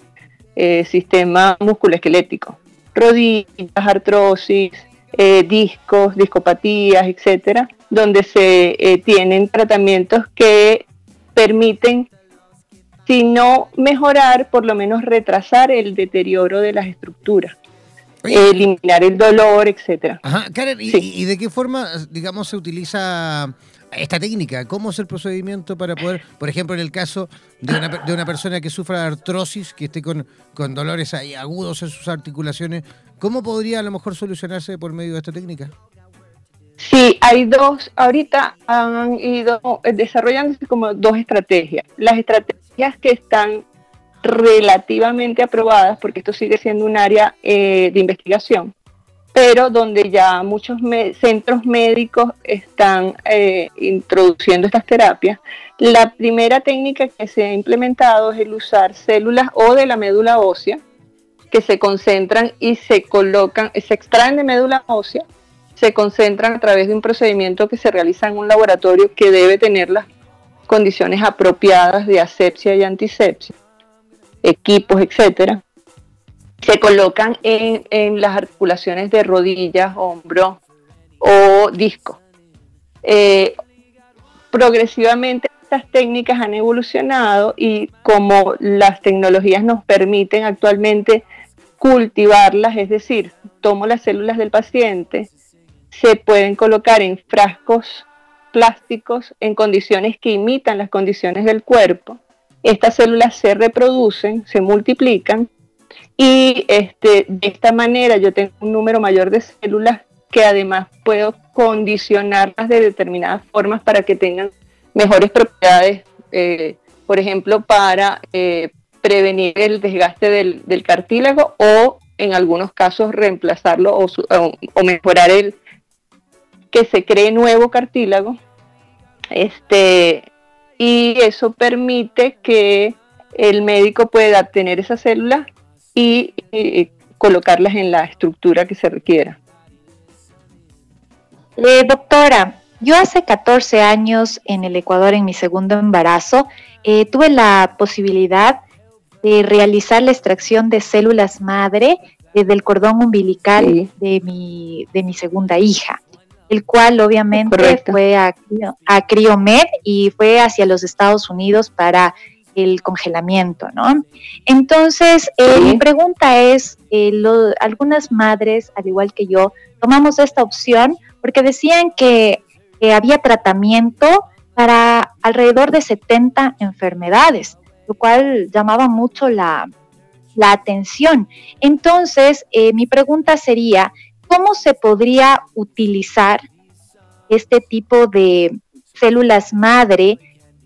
eh, sistema musculoesquelético, rodillas, artrosis, eh, discos, discopatías, etcétera, donde se eh, tienen tratamientos que permiten, si no mejorar, por lo menos retrasar el deterioro de las estructuras. eliminar el dolor, etcétera. Ajá, Karen, ¿y, de qué forma, digamos, se utiliza esta técnica? ¿Cómo es el procedimiento para poder, por ejemplo, en el caso de una, de una persona que sufra artrosis, que esté con, con dolores agudos en sus articulaciones, ¿cómo podría a lo mejor solucionarse por medio de esta técnica? Sí, hay dos, ahorita han ido desarrollándose como dos estrategias. Las estrategias que están relativamente aprobadas, porque esto sigue siendo un área eh, de investigación, pero donde ya muchos centros médicos están eh, introduciendo estas terapias. La primera técnica que se ha implementado es el usar células o de la médula ósea que se concentran y se colocan, se extraen de médula ósea, se concentran a través de un procedimiento que se realiza en un laboratorio que debe tener las condiciones apropiadas de asepsia y antisepsia, equipos, etcétera se colocan en, las articulaciones de rodillas, hombro o disco. Eh, progresivamente estas técnicas han evolucionado y como las tecnologías nos permiten actualmente cultivarlas, es decir, tomo las células del paciente, se pueden colocar en frascos plásticos en condiciones que imitan las condiciones del cuerpo. Estas células se reproducen, se multiplican y este, de esta manera yo tengo un número mayor de células que además puedo condicionarlas de determinadas formas para que tengan mejores propiedades, eh, por ejemplo, para eh, prevenir el desgaste del, cartílago o en algunos casos reemplazarlo o, mejorar el que se cree nuevo cartílago. Este, y eso permite que el médico pueda tener esas células y, colocarlas en la estructura que se requiera. Eh, doctora, yo hace 14 años en el Ecuador, en mi segundo embarazo, eh, tuve la posibilidad de realizar la extracción de células madre desde del cordón umbilical de, mi, de mi segunda hija, el cual obviamente fue a, a Criomed y fue hacia los Estados Unidos para el congelamiento, ¿no? Entonces, eh, mi pregunta es, eh, algunas madres, al igual que yo, tomamos esta opción porque decían que, había tratamiento para alrededor de 70 enfermedades, lo cual llamaba mucho la, atención. Entonces, eh, mi pregunta sería, ¿cómo se podría utilizar este tipo de células madre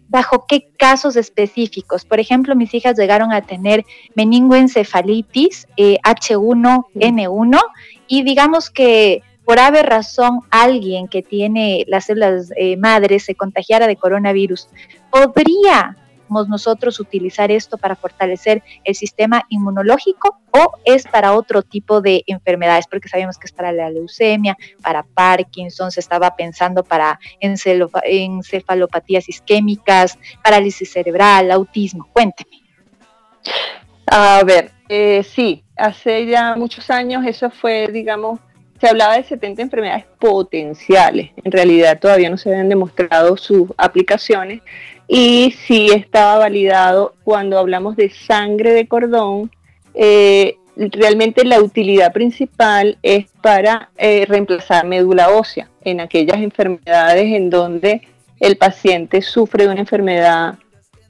bajo qué casos específicos. Por ejemplo, mis hijas llegaron a tener meningoencefalitis H1N1 eh, y digamos que por haber razón alguien que tiene las células eh, madres se contagiara de coronavirus, podría nosotros utilizar esto para fortalecer el sistema inmunológico o es para otro tipo de enfermedades? Porque sabemos que es para la leucemia, para Parkinson, se estaba pensando para encefalopatías isquémicas, parálisis cerebral, autismo. Cuénteme. A ver, eh, sí, hace ya muchos años eso fue, digamos, se hablaba de 70 enfermedades potenciales. En realidad todavía no se habían demostrado sus aplicaciones y sí estaba validado cuando hablamos de sangre de cordón. Eh, realmente la utilidad principal es para eh, reemplazar médula ósea en aquellas enfermedades en donde el paciente sufre de una enfermedad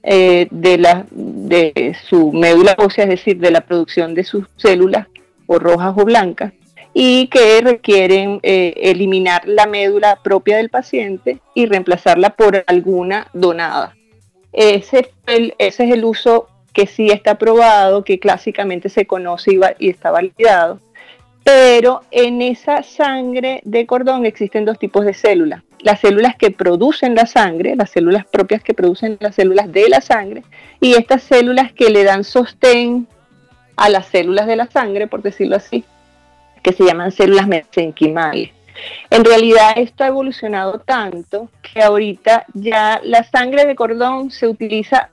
eh, de, la, de su médula ósea, es decir, de la producción de sus células o rojas o blancas, y que requieren eh, eliminar la médula propia del paciente y reemplazarla por alguna donada. Ese, ese es el uso que sí está probado, que clásicamente se conoce y, y está validado. Pero en esa sangre de cordón existen dos tipos de células. Las células que producen la sangre, las células propias que producen las células de la sangre, y estas células que le dan sostén a las células de la sangre, por decirlo así, que se llaman células mesenquimales. En realidad esto ha evolucionado tanto que ahorita ya la sangre de cordón se utiliza,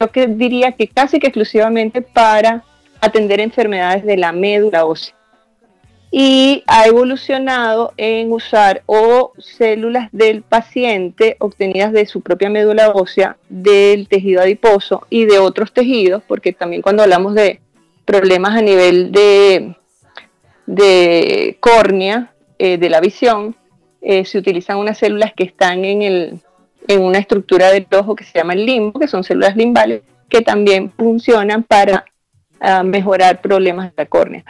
yo que diría que casi que exclusivamente para atender enfermedades de la médula ósea. Y ha evolucionado en usar o células del paciente obtenidas de su propia médula ósea, del tejido adiposo y de otros tejidos, porque también cuando hablamos de problemas a nivel de de córnea eh, de la visión, eh, se utilizan unas células que están en, el, en una estructura del ojo que se llama el limbo, que son células limbales, que también funcionan para ah, mejorar problemas de la córnea.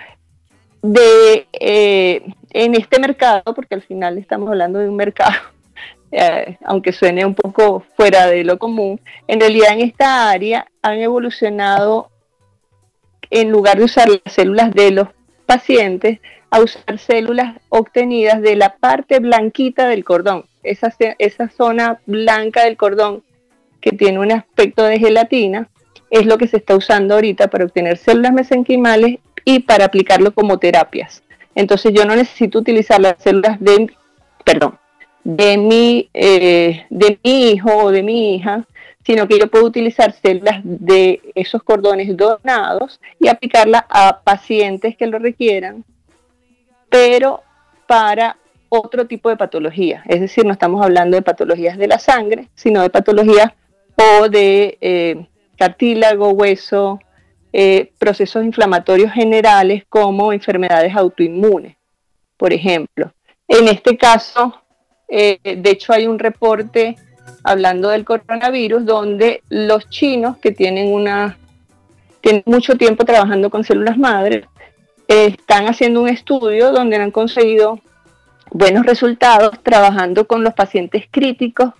De, eh, en este mercado, porque al final estamos hablando de un mercado, aunque suene un poco fuera de lo común, en realidad en esta área han evolucionado, en lugar de usar las células de los pacientes a usar células obtenidas de la parte blanquita del cordón, esa, esa zona blanca del cordón que tiene un aspecto de gelatina, es lo que se está usando ahorita para obtener células mesenquimales y para aplicarlo como terapias. Entonces yo no necesito utilizar las células de, perdón, de mi, eh, de mi hijo o de mi hija, sino que yo puedo utilizar células de esos cordones donados y aplicarla a pacientes que lo requieran, pero para otro tipo de patología. Es decir, no estamos hablando de patologías de la sangre, sino de patologías o de eh, cartílago, hueso, eh, procesos inflamatorios generales como enfermedades autoinmunes, por ejemplo. En este caso, eh, de hecho hay un reporte hablando del coronavirus donde los chinos que tienen una tienen mucho tiempo trabajando con células madres están haciendo un estudio donde han conseguido buenos resultados trabajando con los pacientes críticos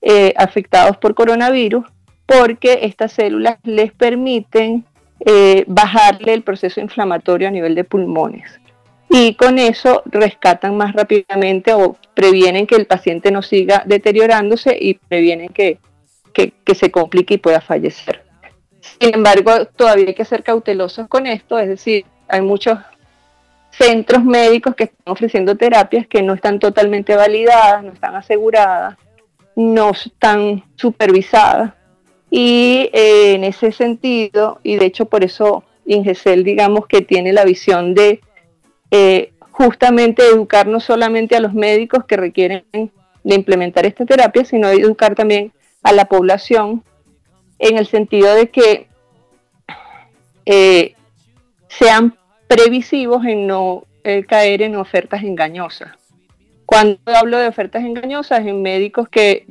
eh, afectados por coronavirus porque estas células les permiten eh, bajarle el proceso inflamatorio a nivel de pulmones. Y con eso rescatan más rápidamente o previenen que el paciente no siga deteriorándose y previenen que, que se complique y pueda fallecer. Sin embargo, todavía hay que ser cautelosos con esto, es decir, hay muchos centros médicos que están ofreciendo terapias que no están totalmente validadas, no están aseguradas, no están supervisadas y eh, en ese sentido, y de hecho por eso Ingesel, digamos que tiene la visión de eh, justamente educar no solamente a los médicos que requieren de implementar esta terapia, sino educar también a la población en el sentido de que eh, sean previsivos en no caer en ofertas engañosas. Cuando hablo de ofertas engañosas, en médicos que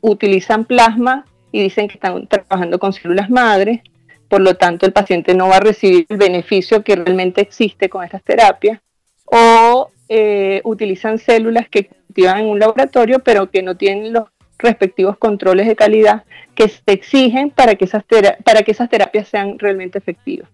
utilizan plasma y dicen que están trabajando con células madres, por lo tanto el paciente no va a recibir el beneficio que realmente existe con estas terapias, o eh, utilizan células que cultivan en un laboratorio pero que no tienen los respectivos controles de calidad que se exigen para que esas, para que esas terapias sean realmente efectivas.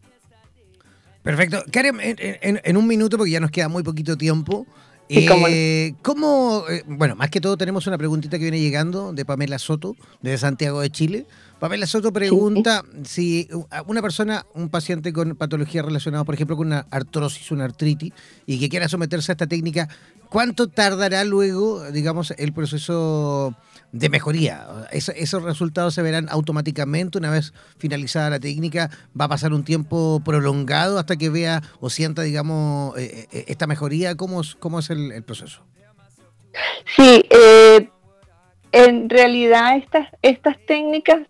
Perfecto. Karen, en, un minuto, porque ya nos queda muy poquito tiempo, eh, cómo, eh, bueno, más que todo tenemos una preguntita que viene llegando de Pamela Soto, de Santiago de Chile. Pamela Soto pregunta si una persona, un paciente con patología relacionada, por ejemplo, con una artrosis, una artritis, y que quiera someterse a esta técnica, ¿cuánto tardará luego, digamos, el proceso de mejoría. esos resultados se verán automáticamente una vez finalizada la técnica. Va a pasar un tiempo prolongado hasta que vea o sienta, digamos, eh, eh, esta mejoría. ¿Cómo, cómo es el, proceso? Sí, eh, en realidad estas, estas técnicas,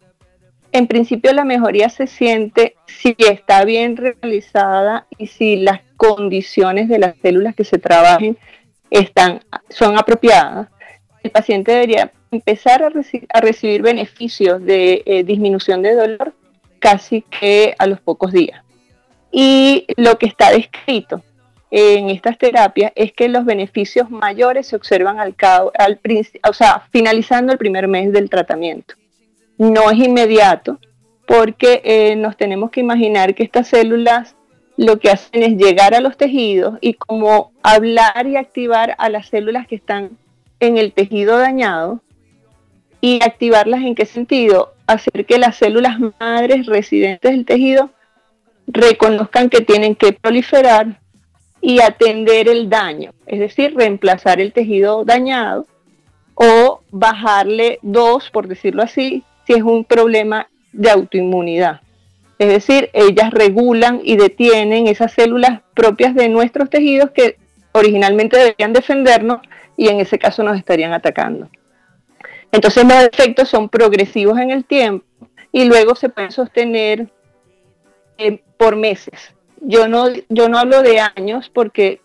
en principio la mejoría se siente si está bien realizada y si las condiciones de las células que se trabajen están, son apropiadas. El paciente debería empezar a, recibir beneficios de eh, disminución de dolor casi que a los pocos días. Y lo que está descrito en estas terapias es que los beneficios mayores se observan al, al o sea, finalizando el primer mes del tratamiento. No es inmediato porque eh, nos tenemos que imaginar que estas células lo que hacen es llegar a los tejidos y como hablar y activar a las células que están en el tejido dañado, y activarlas en qué sentido? Hacer que las células madres residentes del tejido reconozcan que tienen que proliferar y atender el daño, es decir, reemplazar el tejido dañado o bajarle dos, por decirlo así, si es un problema de autoinmunidad. Es decir, ellas regulan y detienen esas células propias de nuestros tejidos que originalmente deberían defendernos y en ese caso nos estarían atacando. Entonces los efectos son progresivos en el tiempo y luego se pueden sostener eh, por meses. Yo no, yo no hablo de años porque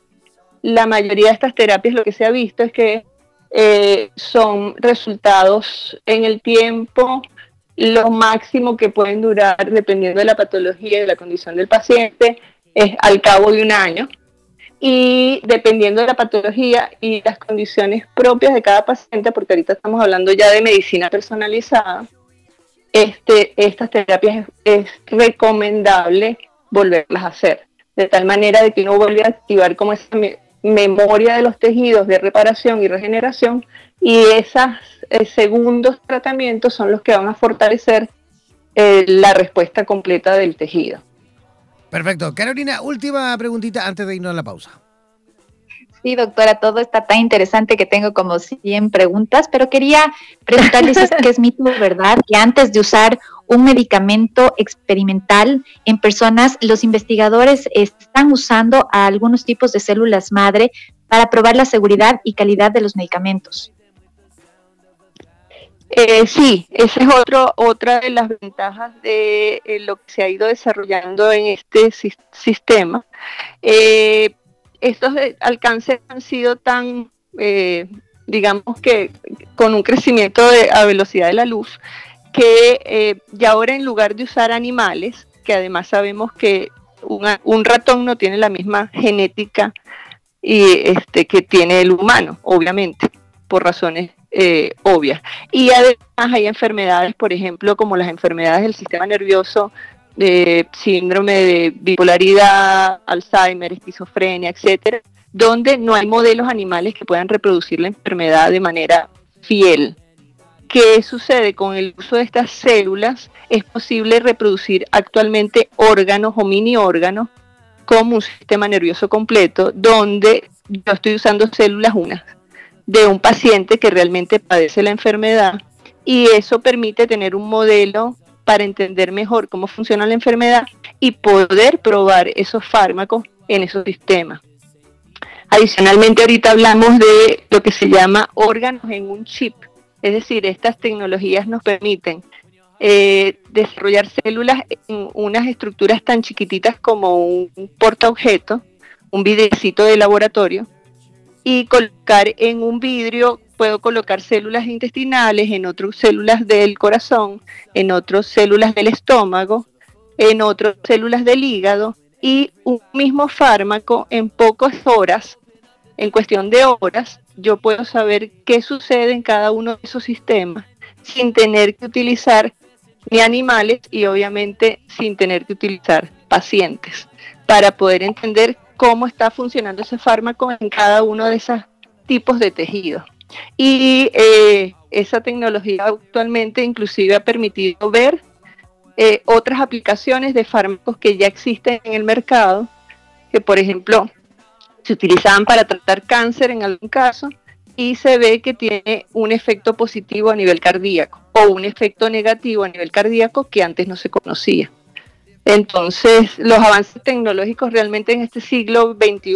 la mayoría de estas terapias lo que se ha visto es que eh, son resultados en el tiempo, lo máximo que pueden durar dependiendo de la patología y de la condición del paciente es al cabo de un año. Y dependiendo de la patología y las condiciones propias de cada paciente, porque ahorita estamos hablando ya de medicina personalizada, este, estas terapias es, recomendable volverlas a hacer, de tal manera de que uno vuelve a activar como esa memoria de los tejidos de reparación y regeneración y esos eh, segundos tratamientos son los que van a fortalecer eh, la respuesta completa del tejido. Perfecto. Carolina, última preguntita antes de irnos a la pausa. Sí, doctora, todo está tan interesante que tengo como 100 preguntas, pero quería preguntarles que es mito, ¿verdad? Que antes de usar un medicamento experimental en personas, los investigadores están usando algunos tipos de células madre para probar la seguridad y calidad de los medicamentos. Eh, sí, esa es otra de las ventajas de eh, lo que se ha ido desarrollando en este sistema. Eh, estos alcances han sido tan, digamos que con un crecimiento a velocidad de la luz, que ya ahora en lugar de usar animales, que además sabemos que un ratón no tiene la misma genética y este, que tiene el humano, obviamente, por razones eh, obvias. Y además hay enfermedades, por ejemplo, como las enfermedades del sistema nervioso, de síndrome de bipolaridad, Alzheimer, esquizofrenia, etcétera, donde no hay modelos animales que puedan reproducir la enfermedad de manera fiel. ¿Qué sucede con el uso de estas células? Es posible reproducir actualmente órganos o mini órganos como un sistema nervioso completo, donde yo estoy usando células unas de un paciente que realmente padece la enfermedad y eso permite tener un modelo para entender mejor cómo funciona la enfermedad y poder probar esos fármacos en esos sistemas. Adicionalmente, ahorita hablamos de lo que se llama órganos en un chip, es decir, estas tecnologías nos permiten eh, desarrollar células en unas estructuras tan chiquititas como un portaobjeto, un videcito de laboratorio, y colocar en un vidrio, puedo colocar células intestinales, en otras células del corazón, en otras células del estómago, en otras células del hígado y un mismo fármaco en pocas horas, en cuestión de horas, yo puedo saber qué sucede en cada uno de esos sistemas sin tener que utilizar ni animales y obviamente sin tener que utilizar pacientes. Para poder entender cómo está funcionando ese fármaco en cada uno de esos tipos de tejidos. Y eh, esa tecnología actualmente inclusive ha permitido ver eh, otras aplicaciones de fármacos que ya existen en el mercado, que por ejemplo se utilizaban para tratar cáncer en algún caso y se ve que tiene un efecto positivo a nivel cardíaco o un efecto negativo a nivel cardíaco que antes no se conocía. Entonces, los avances tecnológicos realmente en este siglo XXI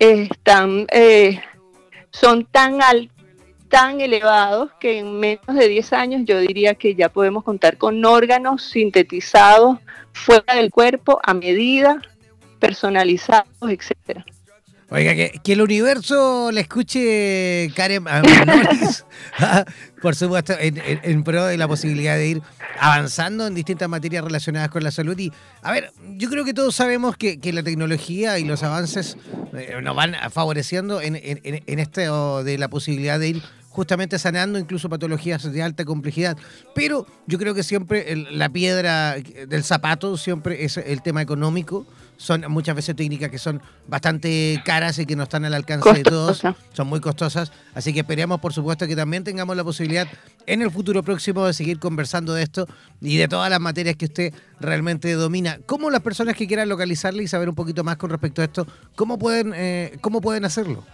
están, eh, son tan tan elevados que en menos de 10 años yo diría que ya podemos contar con órganos sintetizados fuera del cuerpo a medida, personalizados, etcétera. Oiga, que, el universo le escuche Karen ah, por supuesto, en, pro de la posibilidad de ir avanzando en distintas materias relacionadas con la salud. Y, a ver, yo creo que todos sabemos que, la tecnología y los avances eh, nos van favoreciendo en, en, esto de la posibilidad de ir justamente sanando incluso patologías de alta complejidad. Pero yo creo que siempre la piedra del zapato siempre es el tema económico son muchas veces técnicas que son bastante caras y que no están al alcance de todos, son muy costosas, así que esperemos por supuesto que también tengamos la posibilidad en el futuro próximo de seguir conversando de esto y de todas las materias que usted realmente domina. ¿Cómo las personas que quieran localizarle y saber un poquito más con respecto a esto, cómo pueden, eh, cómo pueden hacerlo?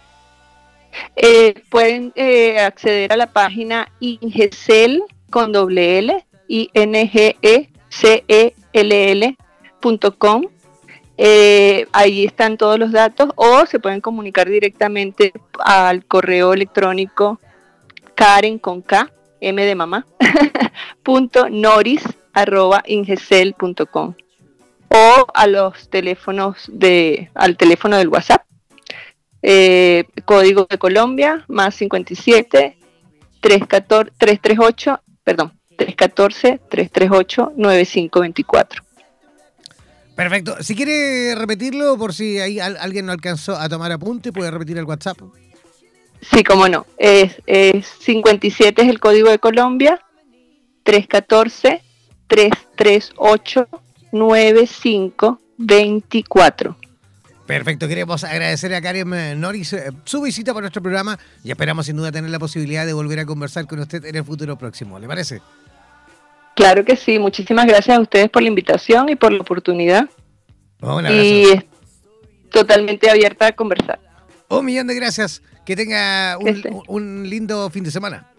Eh, pueden eh, acceder a la página ingecel con doble L, i n g e c e l l.com eh, ahí están todos los datos o se pueden comunicar directamente al correo electrónico Karen con K, M de mamá, punto noris arroba o a los teléfonos de, al teléfono del WhatsApp, eh, código de Colombia, más 57 314, 338, perdón, 314 338 9524. Perfecto. Si quiere repetirlo, por si hay, alguien no alcanzó a tomar apunte, puede repetir el WhatsApp. Sí, cómo no. Es, 57 es el código de Colombia, 314 338 9524. Perfecto, queremos agradecer a Karen Norris eh, su visita por nuestro programa y esperamos sin duda tener la posibilidad de volver a conversar con usted en el futuro próximo. ¿Le parece? Claro que sí, muchísimas gracias a ustedes por la invitación y por la oportunidad. y es totalmente abierta a conversar. Un millón de gracias. Que tenga un, un lindo fin de semana.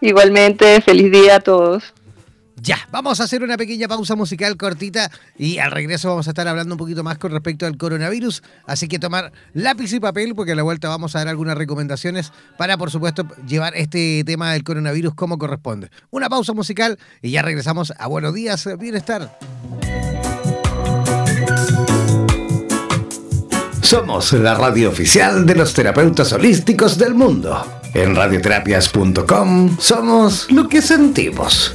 Igualmente, feliz día a todos. Ya, vamos a hacer una pequeña pausa musical cortita y al regreso vamos a estar hablando un poquito más con respecto al coronavirus. Así que tomar lápiz y papel porque a la vuelta vamos a dar algunas recomendaciones para, por supuesto, llevar este tema del coronavirus como corresponde. Una pausa musical y ya regresamos a Buenos Días, Bienestar. Somos la radio oficial de los terapeutas holísticos del mundo. En radioterapias.com somos lo que sentimos.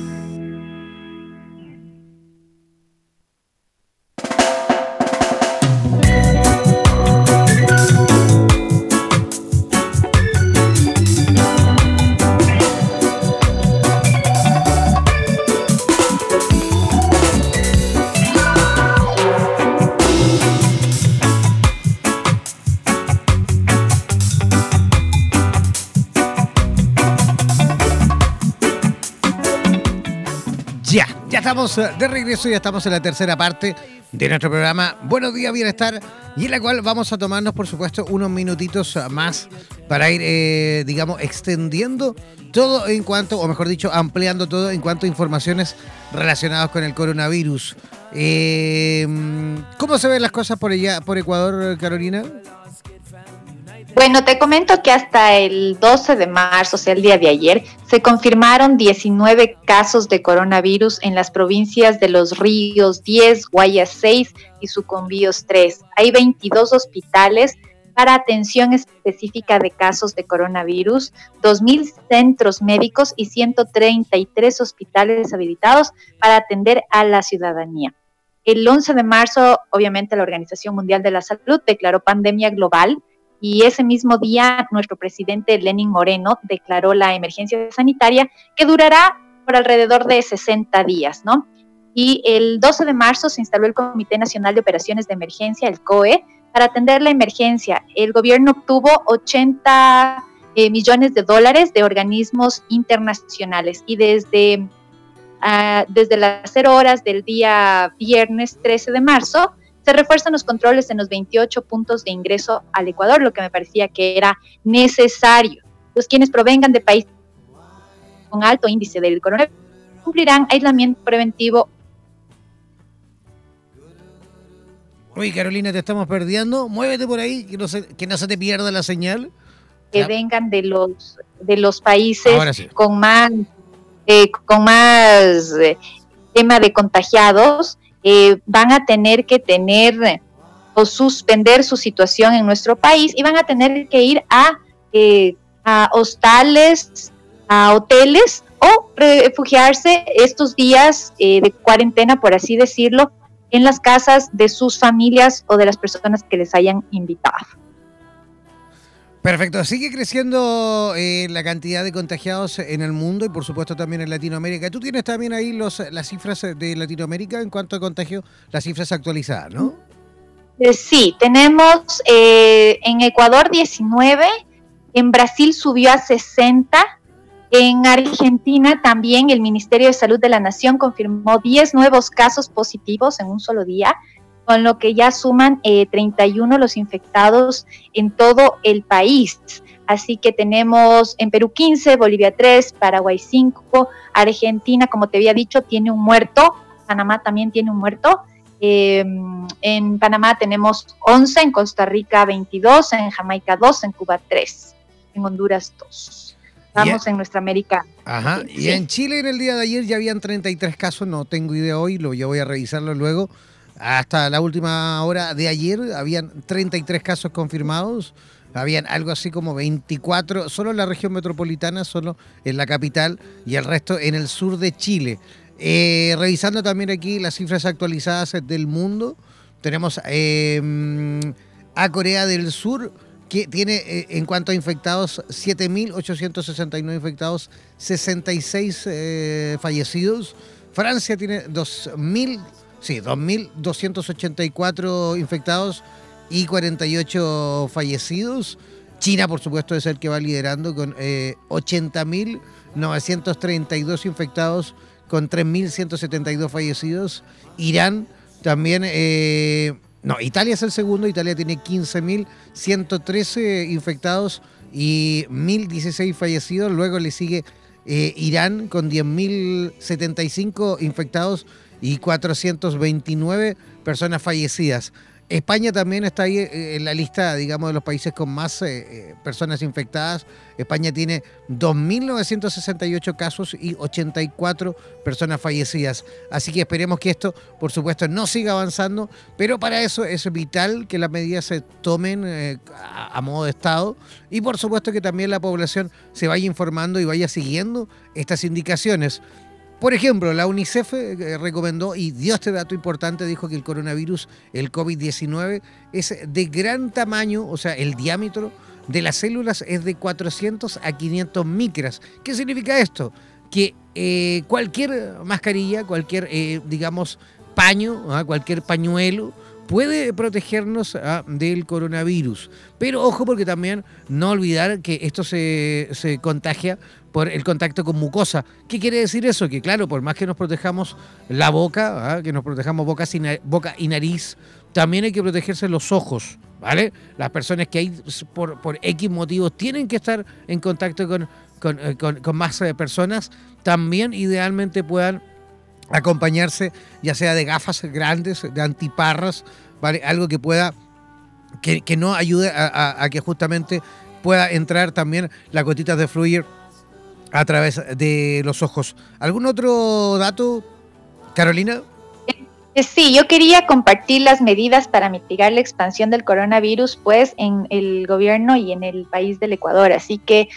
Estamos eh, de regreso y estamos en la tercera parte de nuestro programa Buenos días, bienestar, y en la cual vamos a tomarnos, por supuesto, unos minutitos más para ir, eh, digamos, extendiendo todo en cuanto, o mejor dicho, ampliando todo en cuanto a informaciones relacionadas con el coronavirus. Eh, ¿Cómo se ven las cosas por allá, por Ecuador, Carolina? Bueno, te comento que hasta el 12 de marzo, o sea, el día de ayer, se confirmaron 19 casos de coronavirus en las provincias de Los Ríos 10, Guayas 6 y Sucumbíos 3. Hay 22 hospitales para atención específica de casos de coronavirus, 2.000 centros médicos y 133 hospitales habilitados para atender a la ciudadanía. El 11 de marzo, obviamente, la Organización Mundial de la Salud declaró pandemia global y ese mismo día nuestro presidente Lenin Moreno declaró la emergencia sanitaria que durará por alrededor de 60 días, ¿no? y el 12 de marzo se instaló el Comité Nacional de Operaciones de Emergencia, el COE, para atender la emergencia. El gobierno obtuvo 80 eh, millones de dólares de organismos internacionales y desde, ah, desde las 0 horas del día viernes 13 de marzo se refuerzan los controles en los 28 puntos de ingreso al Ecuador, lo que me parecía que era necesario. Los quienes provengan de países con alto índice del coronavirus cumplirán aislamiento preventivo Uy, Carolina, te estamos perdiendo. Muévete por ahí, que no se, que no se te pierda la señal. Que vengan de los, de los países con más, eh, con más eh, tema de contagiados, eh, van a tener que tener o suspender su situación en nuestro país y van a tener que ir a, a hostales, a hoteles o refugiarse estos días de cuarentena, por así decirlo, en las casas de sus familias o de las personas que les hayan invitado. Perfecto, sigue creciendo eh, la cantidad de contagiados en el mundo y por supuesto también en Latinoamérica. Tú tienes también ahí los, las cifras de Latinoamérica en cuanto a contagio, las cifras actualizadas, ¿no? Eh, sí, tenemos eh, en Ecuador 19, en Brasil subió a 60, en Argentina también el Ministerio de Salud de la Nación confirmó 10 nuevos casos positivos en un solo día, con lo que ya suman 31 eh, los infectados en todo el país. Así que tenemos en Perú 15, Bolivia 3, Paraguay 5, Argentina, como te había dicho, tiene un muerto, Panamá también tiene un muerto. Em, en Panamá tenemos 11, en Costa Rica 22, en Jamaica 2, en Cuba 3, en Honduras 2. Estamos en nuestra América. Ajá. Y en Chile en el día de ayer ya habían 33 casos, no tengo idea hoy, lo, yo voy a revisarlo luego. Hasta la última hora de ayer habían 33 casos confirmados. Habían algo así como 24, solo en la región metropolitana, solo en la capital y el resto en el sur de Chile. Eh, revisando también aquí las cifras actualizadas del mundo, tenemos em, a Corea del Sur que tiene eh, en cuanto a infectados 7.869 infectados, 66 eh, fallecidos. Francia tiene 2.000, sí, 2.284 infectados y 48 fallecidos. China, por supuesto, es el que va liderando con 80.932 eh, infectados con 3.172 fallecidos. Irán también no, Italia es el segundo. Italia tiene 15.113 infectados y 1.016 fallecidos. Luego le sigue eh, Irán con 10.075 infectados y 429 personas fallecidas. España también está ahí eh, en la lista, digamos, de los países con más eh, eh, personas infectadas. España tiene 2.968 casos y 84 personas fallecidas. Así que esperemos que esto, por supuesto, no siga avanzando, pero para eso es vital que las medidas se tomen a modo de Estado y, por supuesto, que también la población se vaya informando y vaya siguiendo estas indicaciones. Por ejemplo, la UNICEF eh, recomendó y dio este dato importante, dijo que el coronavirus, el COVID-19, es de gran tamaño, o sea, el diámetro de las células es de 400 a 500 micras. ¿Qué significa esto? Que eh, cualquier mascarilla, cualquier, eh, digamos, paño, ¿ah? cualquier pañuelo, puede protegernos ¿ah? del coronavirus. Pero ojo porque también no olvidar que esto se, se contagia por el contacto con mucosa. ¿Qué quiere decir eso? Que claro, por más que nos protejamos la boca, ¿ah? que nos protejamos boca, y nariz, también hay que protegerse los ojos, ¿vale? Las personas que hay por, por X motivos tienen que estar en contacto con, con, eh, más eh, personas, también idealmente puedan acompañarse ya sea de gafas grandes, de antiparras, ¿vale? Algo que pueda, que, no ayude a, a, que justamente pueda entrar también las gotitas de fluir a través de los ojos. ¿Algún otro dato, Carolina? Eh, sí, yo quería compartir las medidas para mitigar la expansión del coronavirus, pues en el gobierno y en el país del Ecuador. Así que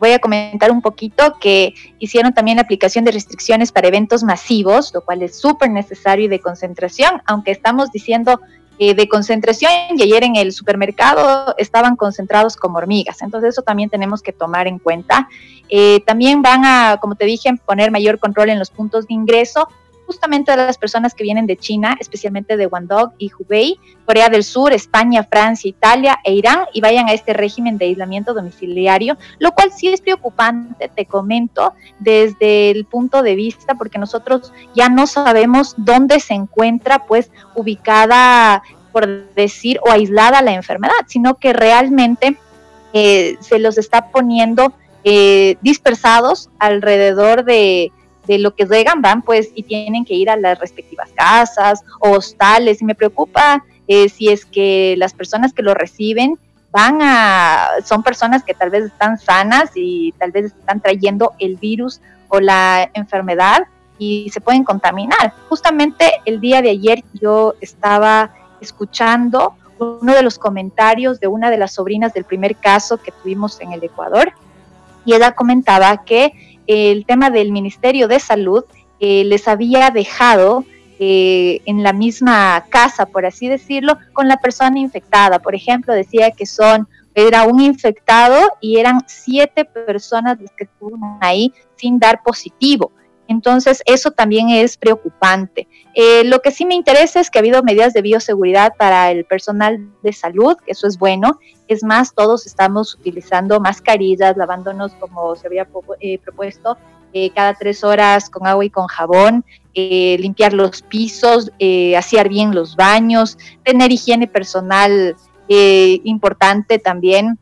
voy a comentar un poquito que hicieron también la aplicación de restricciones para eventos masivos, lo cual es súper necesario y de concentración, aunque estamos diciendo eh, de concentración y ayer en el supermercado estaban concentrados como hormigas. Entonces eso también tenemos que tomar en cuenta. Eh, también van a, como te dije, poner mayor control en los puntos de ingreso justamente de las personas que vienen de China, especialmente de Guangdong y Hubei, Corea del Sur, España, Francia, Italia e Irán, y vayan a este régimen de aislamiento domiciliario, lo cual sí es preocupante, te comento, desde el punto de vista, porque nosotros ya no sabemos dónde se encuentra, pues, ubicada, por decir, o aislada la enfermedad, sino que realmente eh, se los está poniendo eh, dispersados alrededor de, de lo que llegan, van pues y tienen que ir a las respectivas casas o hostales. Y me preocupa eh, si es que las personas que lo reciben van a, son personas que tal vez están sanas y tal vez están trayendo el virus o la enfermedad y se pueden contaminar. Justamente el día de ayer yo estaba escuchando uno de los comentarios de una de las sobrinas del primer caso que tuvimos en el Ecuador y ella comentaba que el tema del Ministerio de Salud eh, les había dejado eh, en la misma casa, por así decirlo, con la persona infectada. Por ejemplo, decía que son era un infectado y eran siete personas las que estuvieron ahí sin dar positivo. Entonces, eso también es preocupante. Eh, lo que sí me interesa es que ha habido medidas de bioseguridad para el personal de salud, que eso es bueno. Es más, todos estamos utilizando mascarillas, lavándonos como se había eh, propuesto, eh, cada tres horas con agua y con jabón, limpiar los pisos, asear bien los baños, tener higiene personal importante también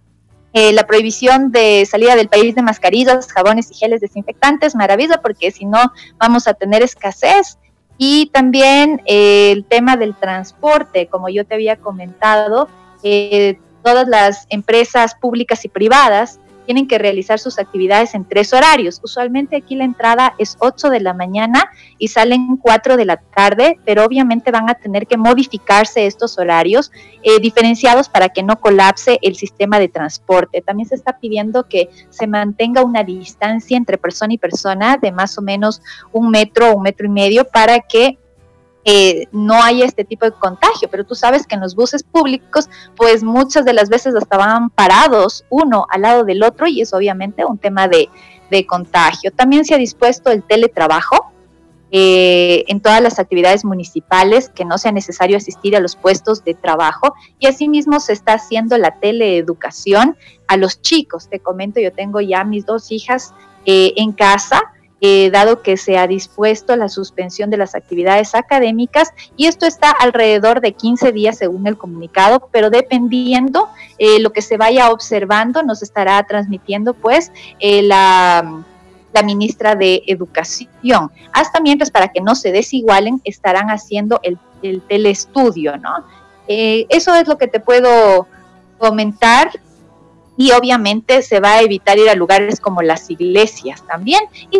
eh, la prohibición de salida del país de mascarillas, jabones y geles desinfectantes, maravilla, porque si no vamos a tener escasez. Y también eh, el tema del transporte, como yo te había comentado, eh, todas las empresas públicas y privadas tienen que realizar sus actividades en tres horarios. Usualmente aquí la entrada es 8 de la mañana y salen 4 de la tarde, pero obviamente van a tener que modificarse estos horarios eh, diferenciados para que no colapse el sistema de transporte. También se está pidiendo que se mantenga una distancia entre persona y persona de más o menos un metro o un metro y medio para que no hay este tipo de contagio, pero tú sabes que en los buses públicos, pues muchas de las veces estaban parados uno al lado del otro y es obviamente un tema de, contagio. También se ha dispuesto el teletrabajo. Eh, en todas las actividades municipales, que no sea necesario asistir a los puestos de trabajo y asimismo se está haciendo la teleeducación a los chicos. Te comento, yo tengo ya mis dos hijas eh, en casa, eh, dado que se ha dispuesto la suspensión de las actividades académicas y esto está alrededor de 15 días según el comunicado, pero dependiendo eh, lo que se vaya observando nos estará transmitiendo pues eh, la, la ministra de Educación. Hasta mientras, para que no se desigualen, estarán haciendo el, el telestudio, ¿no? eso es lo que te puedo comentar y obviamente se va a evitar ir a lugares como las iglesias también y,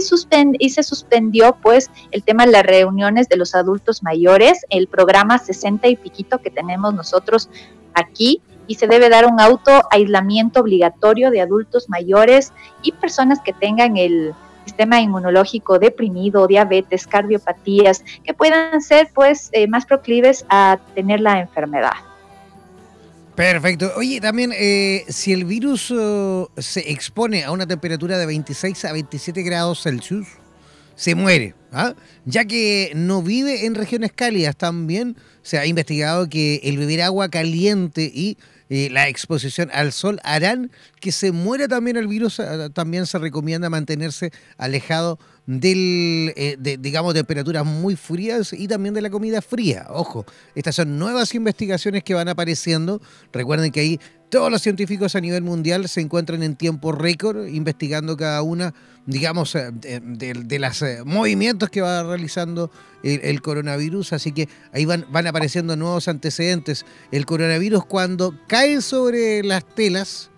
y se suspendió pues el tema de las reuniones de los adultos mayores, el programa 60 y piquito que tenemos nosotros aquí y se debe dar un auto aislamiento obligatorio de adultos mayores y personas que tengan el sistema inmunológico deprimido, diabetes, cardiopatías, que puedan ser pues eh, más proclives a tener la enfermedad. Perfecto. Oye, también, eh, si el virus uh, se expone a una temperatura de 26 a 27 grados Celsius, se muere, ¿ah? ya que no vive en regiones cálidas. También se ha investigado que el beber agua caliente y eh, la exposición al sol harán que se muera también el virus. Ah, también se recomienda mantenerse alejado del, eh, de, digamos, temperaturas muy frías y también de la comida fría. Ojo, estas son nuevas investigaciones que van apareciendo. Recuerden que ahí todos los científicos a nivel mundial se encuentran en tiempo récord investigando cada una, digamos, eh, de, de, los eh, movimientos que va realizando el, coronavirus. Así que ahí van, van apareciendo nuevos antecedentes. El coronavirus cuando cae sobre las telas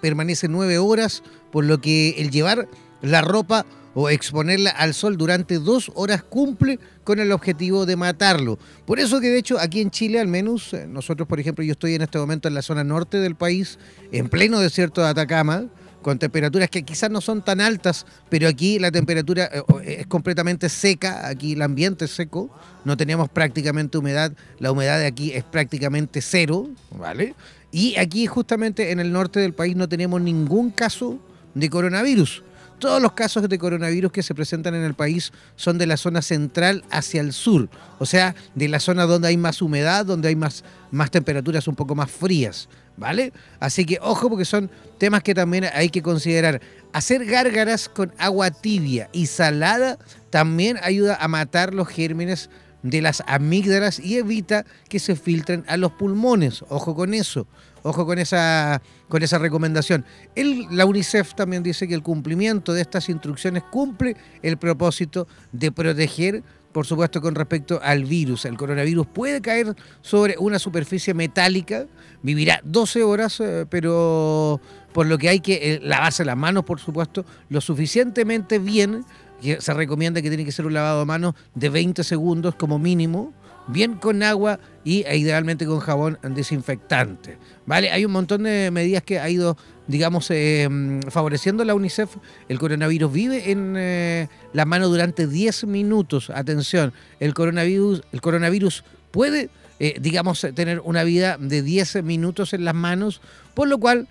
permanece nueve horas, por lo que el llevar la ropa o exponerla al sol durante dos horas cumple con el objetivo de matarlo. Por eso que de hecho aquí en Chile al menos, eh, nosotros por ejemplo yo estoy en este momento en la zona norte del país, en pleno desierto de Atacama, con temperaturas que quizás no son tan altas, pero aquí la temperatura eh, es completamente seca, aquí el ambiente es seco, no tenemos prácticamente humedad, la humedad de aquí es prácticamente cero, ¿vale? Y aquí justamente en el norte del país no tenemos ningún caso de coronavirus. Todos los casos de coronavirus que se presentan en el país son de la zona central hacia el sur, o sea, de la zona donde hay más humedad, donde hay más, más temperaturas un poco más frías, ¿vale? Así que ojo porque son temas que también hay que considerar. Hacer gárgaras con agua tibia y salada también ayuda a matar los gérmenes de las amígdalas y evita que se filtren a los pulmones. Ojo con eso. Ojo con esa, con esa recomendación. El, la UNICEF también dice que el cumplimiento de estas instrucciones cumple el propósito de proteger, por supuesto, con respecto al virus. El coronavirus puede caer sobre una superficie metálica, vivirá 12 horas, eh, pero por lo que hay que eh, lavarse las manos, por supuesto, lo suficientemente bien. Se recomienda que tiene que ser un lavado de manos de 20 segundos como mínimo bien con agua y e idealmente con jabón desinfectante. ¿Vale? Hay un montón de medidas que ha ido, digamos, eh, favoreciendo la UNICEF. El coronavirus vive en eh, la mano durante 10 minutos. Atención, el coronavirus, el coronavirus puede, eh, digamos, tener una vida de 10 minutos en las manos, por lo cual,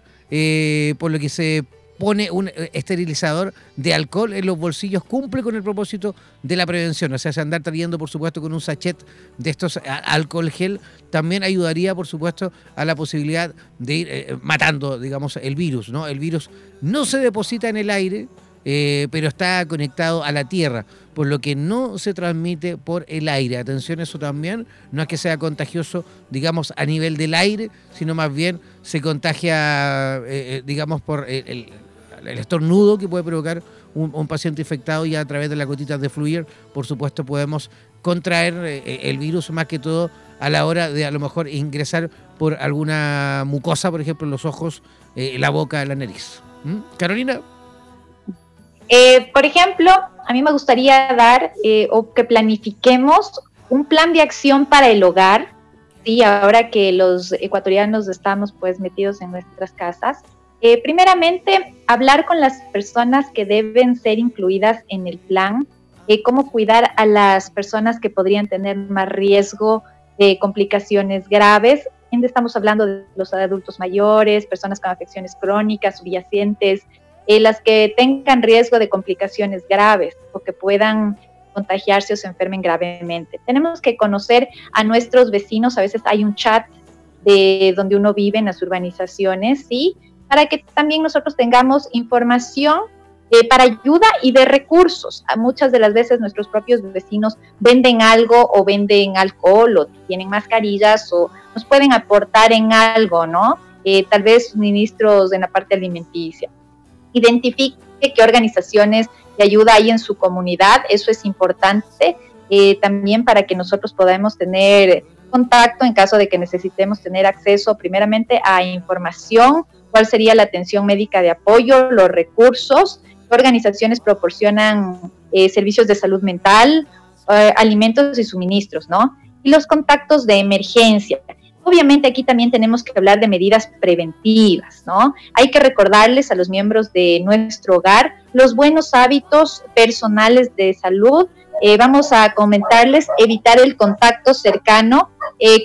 por lo que se pone un eh, esterilizador de alcohol en los bolsillos, cumple con el propósito de la prevención. O sea, si andar trayendo, por supuesto, con un sachet de estos alcohol gel, también ayudaría, por supuesto, a la posibilidad de ir eh, matando, digamos, el virus. ¿no? El virus no se deposita en el aire, eh, pero está conectado a la tierra, por lo que no se transmite por el aire. Atención, eso también no es que sea contagioso, digamos, a nivel del aire, sino más bien se contagia, digamos, por el estornudo que puede provocar un, paciente infectado y a través de las gotitas de fluir, por supuesto, podemos contraer eh, eh, el virus más que todo a la hora de a lo mejor ingresar por alguna mucosa, por ejemplo, los ojos, eh, la boca, la nariz. ¿Mm? Carolina. por ejemplo, a mí me gustaría dar o que planifiquemos un plan de acción para el hogar, sí, ahora que los ecuatorianos estamos pues metidos en nuestras casas, eh, primeramente, hablar con las personas que deben ser incluidas en el plan, eh, cómo cuidar a las personas que podrían tener más riesgo de complicaciones graves. Estamos hablando de los adultos mayores, personas con afecciones crónicas, subyacentes, eh, las que tengan riesgo de complicaciones graves o que puedan contagiarse o se enfermen gravemente. Tenemos que conocer a nuestros vecinos, a veces hay un chat de donde uno vive en las urbanizaciones, ¿sí? Para que también nosotros tengamos información eh, para ayuda y de recursos. muchas de las veces nuestros propios vecinos venden algo o venden alcohol o tienen mascarillas o nos pueden aportar en algo, ¿no? Eh, tal vez suministros en la parte alimenticia. Identifique qué organizaciones de ayuda hay en su comunidad, eso es importante eh, también para que nosotros podamos tener contacto en caso de que necesitemos tener acceso primeramente a información cuál sería la atención médica de apoyo, los recursos, organizaciones proporcionan eh, servicios de salud mental, eh, alimentos y suministros, ¿no? Y los contactos de emergencia. Obviamente aquí también tenemos que hablar de medidas preventivas, ¿no? Hay que recordarles a los miembros de nuestro hogar los buenos hábitos personales de salud. Eh, vamos a comentarles evitar el contacto cercano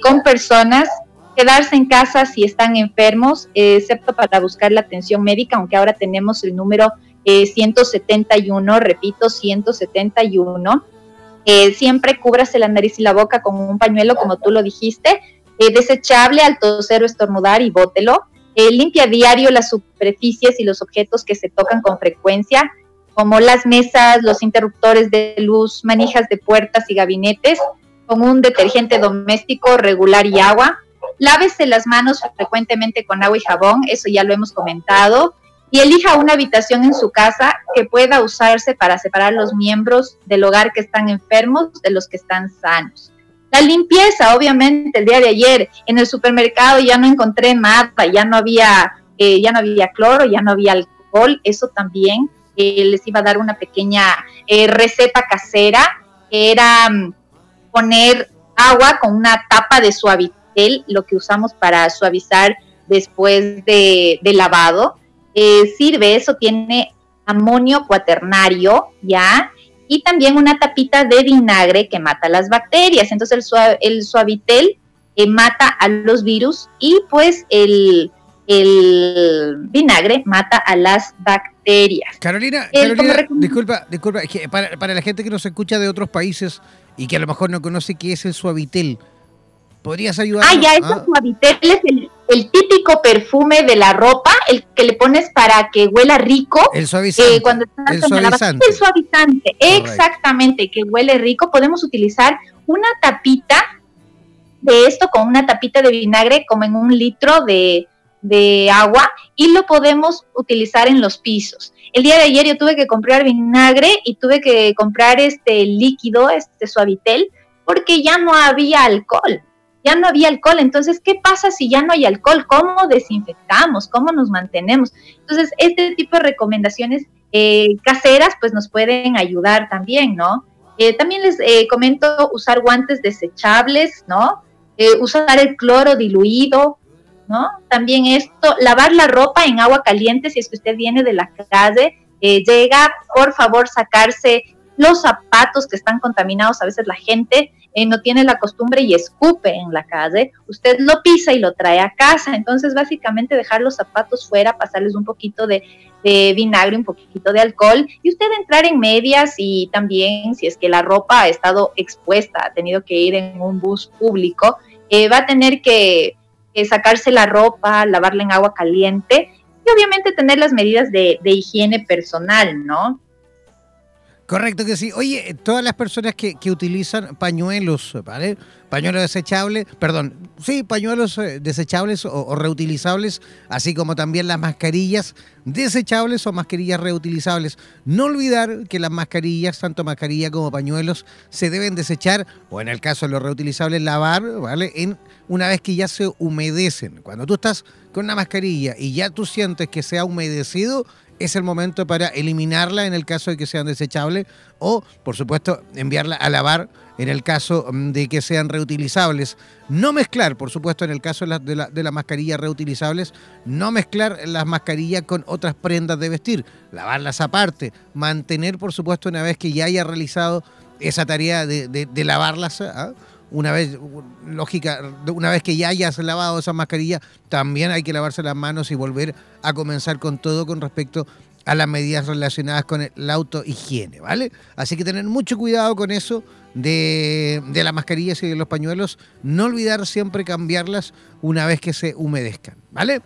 con personas quedarse en casa si están enfermos, eh, excepto para buscar la atención médica, aunque ahora tenemos el número 171, eh, repito, 171. Eh, siempre cúbrase la nariz y la boca con un pañuelo, como tú lo dijiste, desechable al toser o estornudar y bótelo. limpia a diario las superficies y los objetos que se tocan con frecuencia, como las mesas, los interruptores de luz, manijas de puertas y gabinetes, con un detergente doméstico regular y agua Lávese las manos frecuentemente con agua y jabón, eso ya lo hemos comentado. Y elija una habitación en su casa que pueda usarse para separar los miembros del hogar que están enfermos de los que están sanos. La limpieza, obviamente, el día de ayer en el supermercado ya no encontré nada, ya no había, eh, ya no había cloro, ya no había alcohol. Eso también eh, les iba a dar una pequeña eh, receta casera, era mm, poner agua con una tapa de lo que usamos para suavizar después de, lavado. Eh, sirve, eso tiene amonio cuaternario, ¿ya? Y también una tapita de vinagre que mata las bacterias. Entonces el, el suavitel eh, mata a los virus y pues el, el vinagre mata a las bacterias. Carolina, El- como Carolina, disculpa, disculpa, para, para la gente que nos escucha de otros países y que a lo mejor no conoce qué es el suavitel, ¿podrías ayudar? Ah, ya, eso suavitel es el, el típico perfume de la ropa, el que le pones para que huela rico. El suavizante. Eh, cuando estás el suavizante. el suavizante, exactamente, que huele rico. Podemos utilizar una tapita de esto con una tapita de vinagre como en un litro de, de agua y lo podemos utilizar en los pisos. El día de ayer yo tuve que comprar vinagre y tuve que comprar este líquido, este suavitel, porque ya no había alcohol. Ya no había alcohol, entonces, ¿qué pasa si ya no hay alcohol? ¿Cómo desinfectamos? ¿Cómo nos mantenemos? Entonces, este tipo de recomendaciones eh, caseras, pues nos pueden ayudar también, ¿no? Eh, también les eh, comento usar guantes desechables, ¿no? Eh, usar el cloro diluido, ¿no? También esto, lavar la ropa en agua caliente si es que usted viene de la calle, eh, llega, por favor, sacarse los zapatos que están contaminados. A veces la gente eh, no tiene la costumbre y escupe en la calle. Usted lo pisa y lo trae a casa. Entonces, básicamente, dejar los zapatos fuera, pasarles un poquito de, vinagre, un poquito de alcohol y usted entrar en medias y también si es que la ropa ha estado expuesta, ha tenido que ir en un bus público, eh, va a tener que, que sacarse la ropa, lavarla en agua caliente y obviamente tener las medidas de, de higiene personal, ¿no? Correcto que sí. Oye, todas las personas que, que utilizan pañuelos, ¿vale? Pañuelos desechables, perdón, sí, pañuelos eh, desechables o, o reutilizables, así como también las mascarillas desechables o mascarillas reutilizables. No olvidar que las mascarillas, tanto mascarilla como pañuelos, se deben desechar, o en el caso de los reutilizables, lavar, ¿vale? En, una vez que ya se humedecen. Cuando tú estás con una mascarilla y ya tú sientes que se ha humedecido, es el momento para eliminarla en el caso de que sean desechables o, por supuesto, enviarla a lavar en el caso mm, de que sean reutilizables. No mezclar, por supuesto, en el caso de, la- de la- de las mascarillas reutilizables, no mezclar las mascarillas con otras prendas de vestir, lavarlas aparte, mantener, por supuesto, una vez que ya haya realizado esa tarea de, de- de lavarlas. ¿ah? Una vez, lógica, una vez que ya hayas lavado esa mascarilla, también hay que lavarse las manos y volver a comenzar con todo con respecto a las medidas relacionadas con la autohigiene, ¿vale? Así que tener mucho cuidado con eso de, de las mascarillas y de los pañuelos. No olvidar siempre cambiarlas una vez que se humedezcan, ¿vale?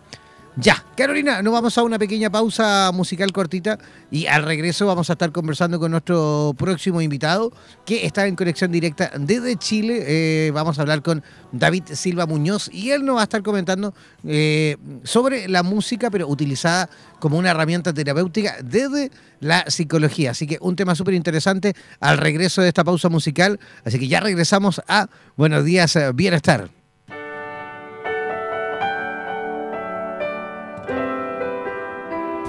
Ya, Carolina, nos vamos a una pequeña pausa musical cortita y al regreso vamos a estar conversando con nuestro próximo invitado que está en conexión directa desde Chile. Eh, vamos a hablar con David Silva Muñoz y él nos va a estar comentando eh, sobre la música, pero utilizada como una herramienta terapéutica desde la psicología. Así que un tema súper interesante al regreso de esta pausa musical. Así que ya regresamos a Buenos Días, eh, Bienestar.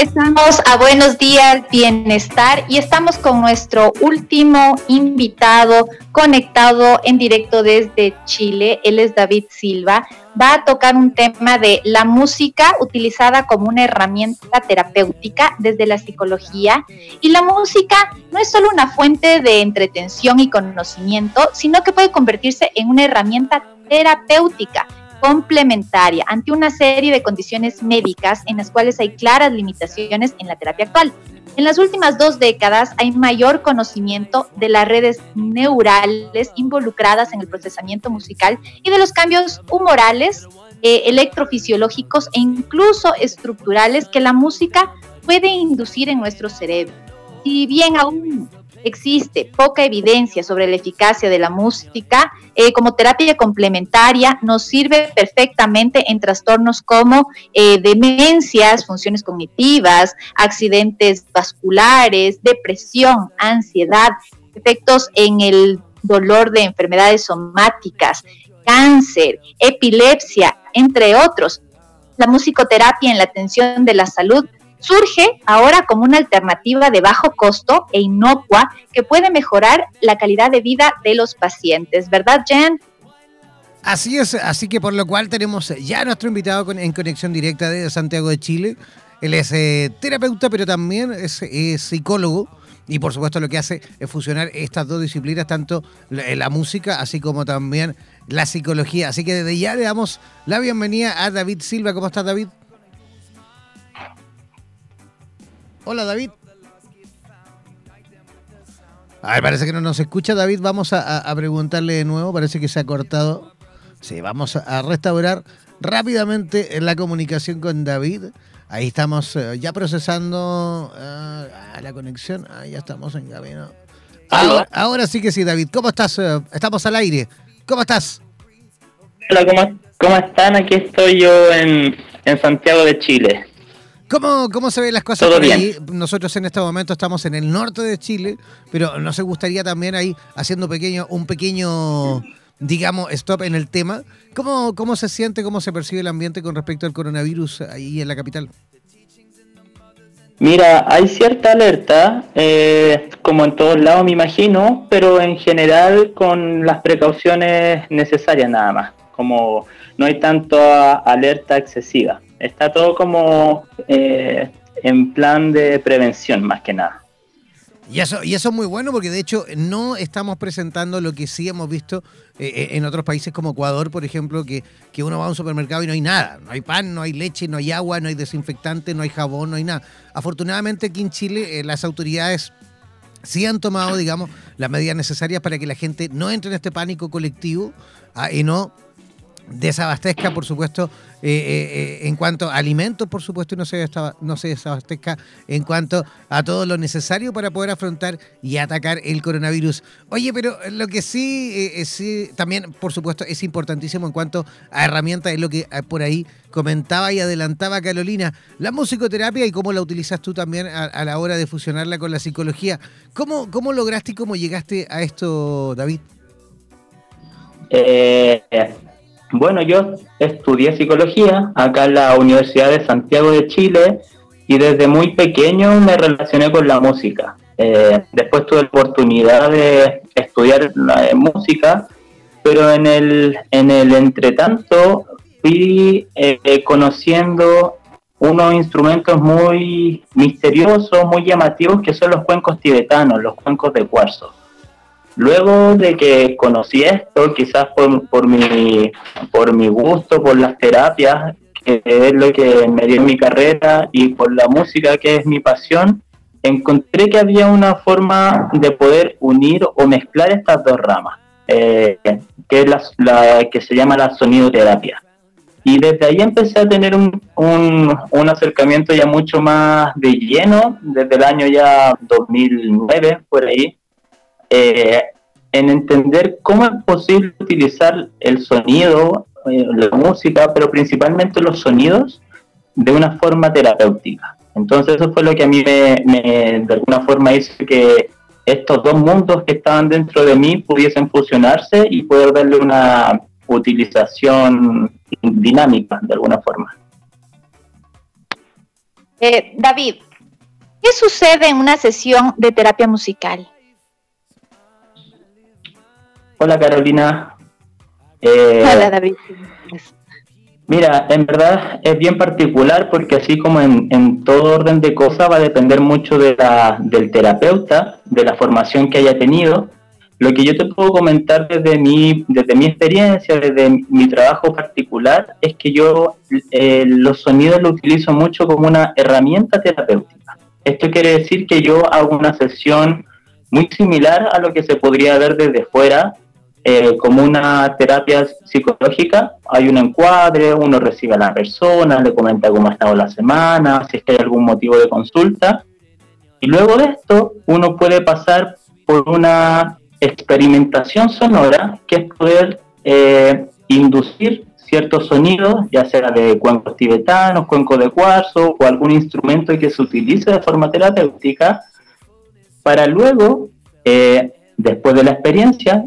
Regresamos a Buenos Días Bienestar y estamos con nuestro último invitado conectado en directo desde Chile. Él es David Silva. Va a tocar un tema de la música utilizada como una herramienta terapéutica desde la psicología. Y la música no es solo una fuente de entretención y conocimiento, sino que puede convertirse en una herramienta terapéutica complementaria ante una serie de condiciones médicas en las cuales hay claras limitaciones en la terapia actual. En las últimas dos décadas hay mayor conocimiento de las redes neurales involucradas en el procesamiento musical y de los cambios humorales, eh, electrofisiológicos e incluso estructurales que la música puede inducir en nuestro cerebro. Si bien aún existe poca evidencia sobre la eficacia de la música eh, como terapia complementaria, nos sirve perfectamente en trastornos como eh, demencias, funciones cognitivas, accidentes vasculares, depresión, ansiedad, efectos en el dolor de enfermedades somáticas, cáncer, epilepsia, entre otros. La musicoterapia en la atención de la salud surge ahora como una alternativa de bajo costo e inocua que puede mejorar la calidad de vida de los pacientes, ¿verdad, Jen? Así es, así que por lo cual tenemos ya a nuestro invitado en conexión directa de Santiago de Chile. Él es eh, terapeuta, pero también es, psicólogo. Y por supuesto lo que hace es fusionar estas dos disciplinas, tanto la música así como también la psicología. Así que desde ya le damos la bienvenida a David Silva. ¿Cómo estás, David? Hola David. Ay, parece que no nos escucha David. Vamos a, preguntarle de nuevo. Parece que se ha cortado. Sí, vamos a restaurar rápidamente la comunicación con David. Ahí estamos eh, ya procesando eh, la conexión. Ahí ya estamos en camino. Ahora, sí que sí, David. ¿Cómo estás? Eh, estamos al aire. ¿Cómo estás? Hola, ¿cómo, cómo están? Aquí estoy yo en, en Santiago de Chile. ¿Cómo, ¿Cómo se ven las cosas por ahí? Nosotros en este momento estamos en el norte de Chile, pero ¿no se gustaría también ahí haciendo pequeño, un pequeño, digamos, stop en el tema? ¿Cómo, ¿Cómo se siente, cómo se percibe el ambiente con respecto al coronavirus ahí en la capital? Mira, hay cierta alerta, eh, como en todos lados me imagino, pero en general con las precauciones necesarias nada más, como no hay tanto alerta excesiva. Está todo como eh, en plan de prevención más que nada. Y eso, y eso es muy bueno porque de hecho no estamos presentando lo que sí hemos visto eh, eh, en otros países como Ecuador, por ejemplo, que, que uno va a un supermercado y no hay nada. No hay pan, no hay leche, no hay agua, no hay desinfectante, no hay jabón, no hay nada. Afortunadamente aquí en Chile las autoridades sí han tomado, digamos, las medidas necesarias para que la gente no entre en este pánico colectivo ah, y no desabastezca, por supuesto, eh, eh, eh, en cuanto a alimentos, por supuesto, y no se, no se desabastezca en cuanto a todo lo necesario para poder afrontar y atacar el coronavirus. Oye, pero lo que sí, sí también, por supuesto, es importantísimo en cuanto a herramientas, es lo que por ahí comentaba y adelantaba Carolina, la musicoterapia y cómo la utilizas tú también a, la hora de fusionarla con la psicología. ¿Cómo, ¿Cómo lograste y cómo llegaste a esto, David? Eh, bueno, yo estudié psicología acá en la Universidad de Santiago de Chile y desde muy pequeño me relacioné con la música. Eh, después tuve la oportunidad de estudiar música, pero en el, en el entretanto fui eh, conociendo unos instrumentos muy misteriosos, muy llamativos, que son los cuencos tibetanos, los cuencos de cuarzo. Luego de que conocí esto, quizás por, por, mi, por mi gusto, por las terapias, que es lo que me dio en mi carrera, y por la música, que es mi pasión, encontré que había una forma de poder unir o mezclar estas dos ramas, eh, que es la, que se llama la sonidoterapia. Y desde ahí empecé a tener un, un, acercamiento ya mucho más de lleno, desde el año ya 2009, por ahí, eh, en entender cómo es posible utilizar el sonido, eh, la música, pero principalmente los sonidos, de una forma terapéutica. Entonces eso fue lo que a mí me, de alguna forma hizo que estos dos mundos que estaban dentro de mí pudiesen fusionarse y poder darle una utilización dinámica de alguna forma. Eh, David, ¿qué sucede en una sesión de terapia musical? Hola Carolina. Eh, Hola David. Mira, en verdad es bien particular porque así como en, todo orden de cosas va a depender mucho de la, del terapeuta, de la formación que haya tenido. Lo que yo te puedo comentar desde mi, desde mi experiencia, desde mi trabajo particular, es que yo eh, los sonidos los utilizo mucho como una herramienta terapéutica. Esto quiere decir que yo hago una sesión muy similar a lo que se podría ver desde fuera eh, como una terapia psicológica, hay un encuadre, uno recibe a la persona, le comenta cómo ha estado la semana, si es que hay algún motivo de consulta, y luego de esto uno puede pasar por una experimentación sonora, que es poder eh, inducir ciertos sonidos, ya sea de cuencos tibetanos, cuencos de cuarzo o algún instrumento que se utilice de forma terapéutica, para luego, eh, después de la experiencia,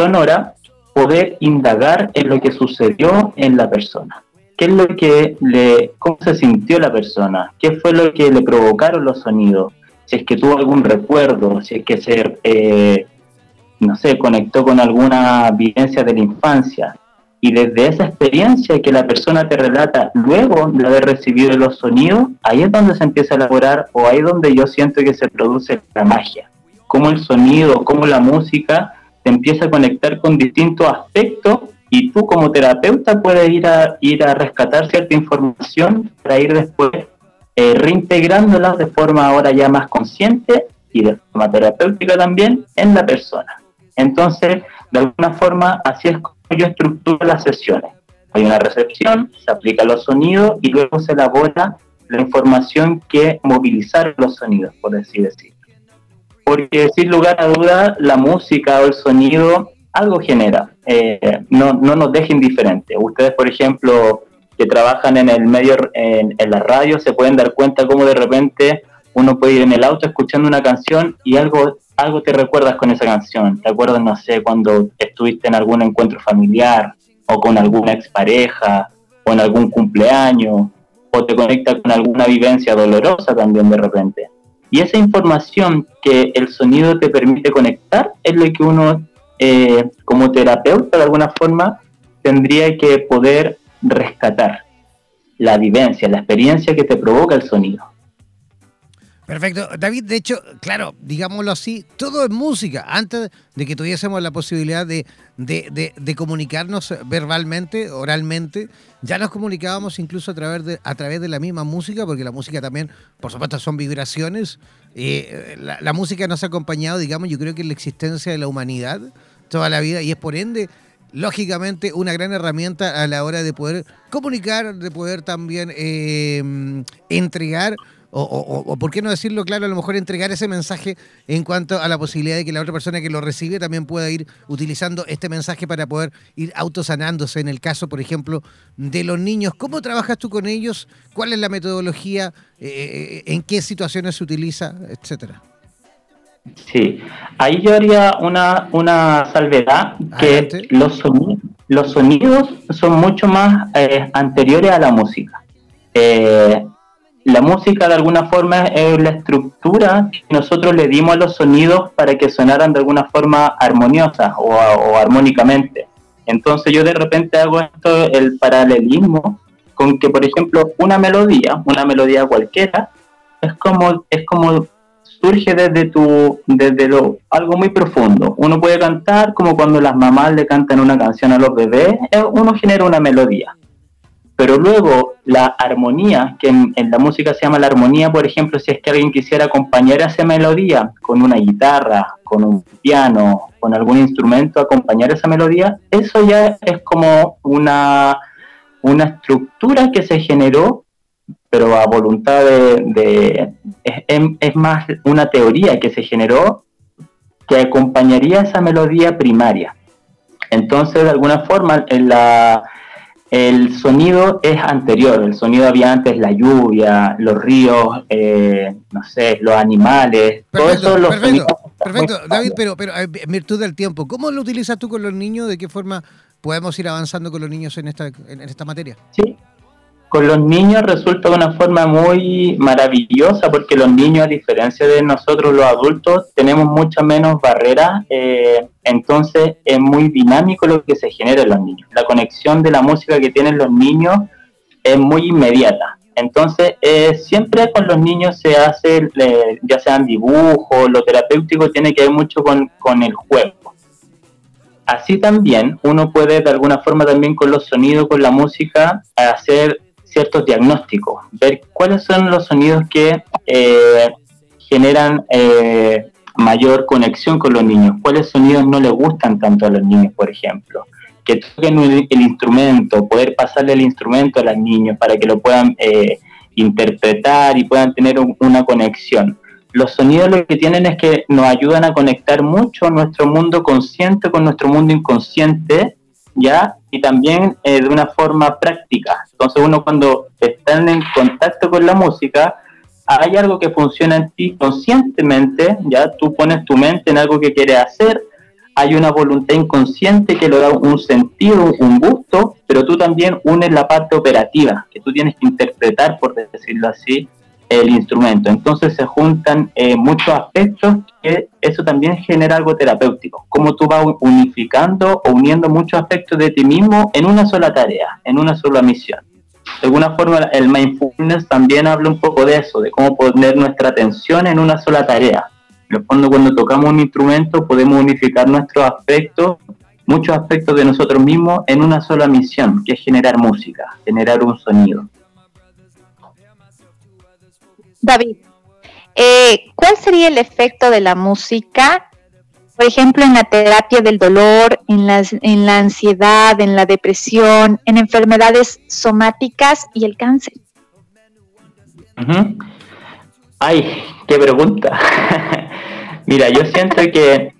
sonora, poder indagar en lo que sucedió en la persona. ¿Qué es lo que le, cómo se sintió la persona? ¿Qué fue lo que le provocaron los sonidos? Si es que tuvo algún recuerdo, si es que se, eh, no sé, conectó con alguna vivencia de la infancia. Y desde esa experiencia que la persona te relata luego de haber recibido los sonidos, ahí es donde se empieza a elaborar o ahí es donde yo siento que se produce la magia. Cómo el sonido, cómo la música te empieza a conectar con distintos aspectos y tú como terapeuta puedes ir a, ir a rescatar cierta información para ir después eh, reintegrándola de forma ahora ya más consciente y de forma terapéutica también en la persona. Entonces, de alguna forma, así es como yo estructuro las sesiones. Hay una recepción, se aplica los sonidos y luego se elabora la información que movilizar los sonidos, por así decirlo porque sin lugar a duda la música o el sonido algo genera, eh, no, no nos deja indiferentes. Ustedes, por ejemplo, que trabajan en el medio, en, la radio, se pueden dar cuenta cómo de repente uno puede ir en el auto escuchando una canción y algo, algo te recuerdas con esa canción. Te acuerdas, no sé, cuando estuviste en algún encuentro familiar o con alguna expareja o en algún cumpleaños o te conecta con alguna vivencia dolorosa también de repente. Y esa información que el sonido te permite conectar es lo que uno, eh, como terapeuta, de alguna forma, tendría que poder rescatar. La vivencia, la experiencia que te provoca el sonido. Perfecto. David, de hecho, claro, digámoslo así, todo es música. Antes de que tuviésemos la posibilidad de, de, comunicarnos verbalmente, oralmente, ya nos comunicábamos incluso a través, de, a través de la misma música, porque la música también, por supuesto, son vibraciones. Eh, la, música nos ha acompañado, digamos, yo creo que la existencia de la humanidad toda la vida y es por ende lógicamente una gran herramienta a la hora de poder comunicar, de poder también eh, entregar o, por qué no decirlo claro, a lo mejor entregar ese mensaje en cuanto a la posibilidad de que la otra persona que lo recibe también pueda ir utilizando este mensaje para poder ir autosanándose en el caso, por ejemplo, de los niños. ¿Cómo trabajas tú con ellos? ¿Cuál es la metodología? Eh, eh, ¿En qué situaciones se utiliza? Etcétera. Sí, ahí yo haría una, una salvedad que los sonidos, los sonidos son mucho más eh, anteriores a la música. Eh, la música de alguna forma es la estructura que nosotros le dimos a los sonidos para que sonaran de alguna forma armoniosa o, armónicamente. Entonces yo de repente hago esto, el paralelismo, con que por ejemplo una melodía, una melodía cualquiera, es como, es como surge desde tu, desde lo, algo muy profundo. Uno puede cantar como cuando las mamás le cantan una canción a los bebés, eh, uno genera una melodía. Pero luego la armonía, que en, la música se llama la armonía, por ejemplo, si es que alguien quisiera acompañar esa melodía con una guitarra, con un piano, con algún instrumento, acompañar esa melodía, eso ya es como una, una estructura que se generó pero a voluntad de... es, más una teoría que se generó que acompañaría esa melodía primaria. Entonces, de alguna forma, la, el sonido es anterior, el sonido había antes la lluvia, los ríos, eh, no sé, los animales, perfecto, todo Perfecto, perfecto. David, pero, pero en virtud del tiempo, ¿cómo lo utilizas tú con los niños? ¿De qué forma podemos ir avanzando con los niños en esta, en esta materia? Sí, con los niños resulta de una forma muy maravillosa porque los niños, a diferencia de nosotros los adultos, tenemos muchas menos barreras, eh, entonces es muy dinámico lo que se genera en los niños. La conexión de la música que tienen los niños es muy inmediata. Entonces, eh, siempre con los niños se hace, ya sean dibujos, lo terapéutico tiene que ver mucho con, con el juego. Así también uno puede de alguna forma también con los sonidos, con la música, hacer ciertos diagnósticos, ver cuáles son los sonidos que eh, generan eh, mayor conexión con los niños, cuáles sonidos no les gustan tanto a los niños, por ejemplo. Que toquen el, instrumento, poder pasarle el instrumento a los niños para que lo puedan eh, interpretar y puedan tener una conexión. Los sonidos lo que tienen es que nos ayudan a conectar mucho nuestro mundo consciente con nuestro mundo inconsciente ¿ya? Y también eh, de una forma práctica. Entonces uno cuando está en contacto con la música, hay algo que funciona en ti conscientemente, ¿ya? Tú pones tu mente en algo que quieres hacer, hay una voluntad inconsciente que le da un sentido, un gusto, pero tú también unes la parte operativa, que tú tienes que interpretar, por decirlo así, el instrumento. Entonces se juntan eh, muchos aspectos que eso también genera algo terapéutico, como tú vas unificando o uniendo muchos aspectos de ti mismo en una sola tarea, en una sola misión. De alguna forma el mindfulness también habla un poco de eso, de cómo poner nuestra atención en una sola tarea. En el fondo cuando tocamos un instrumento podemos unificar nuestros aspectos, muchos aspectos de nosotros mismos en una sola misión, que es generar música, generar un sonido. David, eh, ¿cuál sería el efecto de la música, por ejemplo, en la terapia del dolor, en, en la ansiedad, en la depresión, en enfermedades somáticas y el cáncer? Ay, qué pregunta. Mira, yo siento que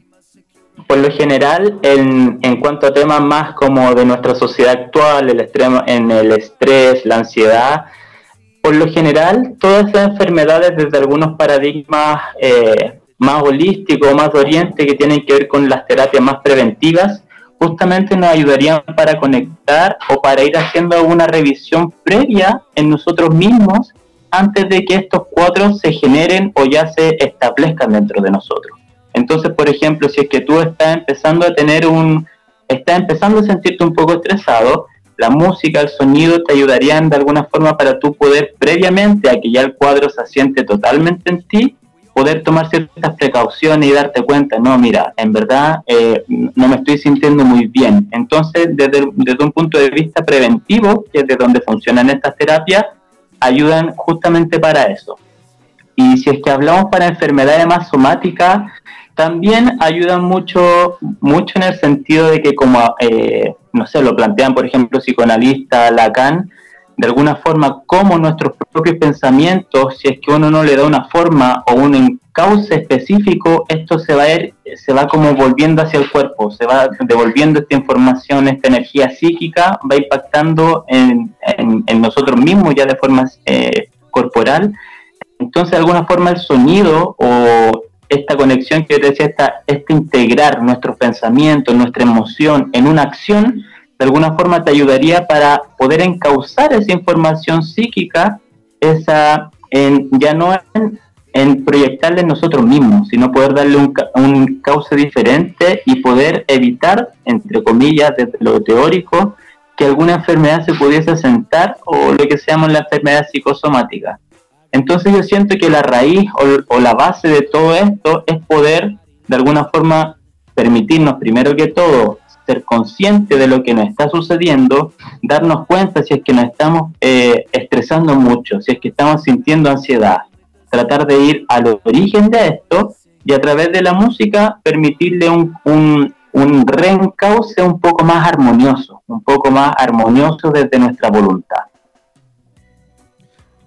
por lo general, en, en, cuanto a temas más como de nuestra sociedad actual, el extremo, en el estrés, la ansiedad, por lo general, todas esas enfermedades desde algunos paradigmas eh, más holísticos, más de que tienen que ver con las terapias más preventivas, justamente nos ayudarían para conectar o para ir haciendo una revisión previa en nosotros mismos antes de que estos cuatro se generen o ya se establezcan dentro de nosotros. Entonces, por ejemplo, si es que tú estás empezando a tener un, estás empezando a sentirte un poco estresado, la música, el sonido te ayudarían de alguna forma para tú poder previamente a que ya el cuadro se asiente totalmente en ti, poder tomar ciertas precauciones y darte cuenta, no, mira, en verdad eh, no me estoy sintiendo muy bien. Entonces, desde, desde un punto de vista preventivo, que es de donde funcionan estas terapias, ayudan justamente para eso. Y si es que hablamos para enfermedades más somáticas, también ayudan mucho, mucho en el sentido de que como, eh, no sé, lo plantean, por ejemplo, psicoanalista Lacan, de alguna forma, como nuestros propios pensamientos, si es que uno no le da una forma o un encauce específico, esto se va a ir, se va como volviendo hacia el cuerpo, se va devolviendo esta información, esta energía psíquica, va impactando en, en, nosotros mismos ya de forma eh, corporal. Entonces, de alguna forma, el sonido o esta conexión que te decía, esta, este integrar nuestros pensamientos, nuestra emoción en una acción, de alguna forma te ayudaría para poder encauzar esa información psíquica, esa, en, ya no en, en proyectarle nosotros mismos, sino poder darle un, un cauce diferente y poder evitar, entre comillas, desde lo teórico, que alguna enfermedad se pudiese sentar o lo que se llama la enfermedad psicosomática. Entonces yo siento que la raíz o, la base de todo esto es poder, de alguna forma, permitirnos primero que todo ser consciente de lo que nos está sucediendo, darnos cuenta si es que nos estamos eh, estresando mucho, si es que estamos sintiendo ansiedad, tratar de ir al origen de esto y a través de la música permitirle un, un, un reencauce un poco más armonioso, un poco más armonioso desde nuestra voluntad.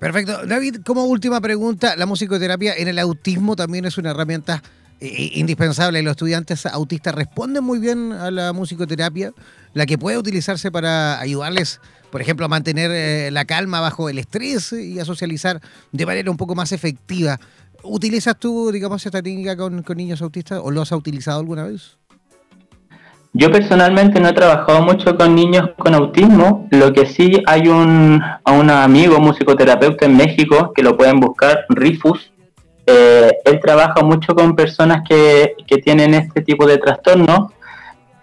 Perfecto. David, como última pregunta, ¿la musicoterapia en el autismo también es una herramienta eh, indispensable. Los estudiantes autistas responden muy bien a la musicoterapia, la que puede utilizarse para ayudarles, por ejemplo, a mantener eh, la calma bajo el estrés y a socializar de manera un poco más efectiva. ¿Utilizas tú, digamos, esta técnica con, con niños autistas o lo has utilizado alguna vez? Yo personalmente no he trabajado mucho con niños con autismo, lo que sí hay un, un amigo musicoterapeuta en México que lo pueden buscar, Rifus, eh, él trabaja mucho con personas que, que, tienen este tipo de trastornos.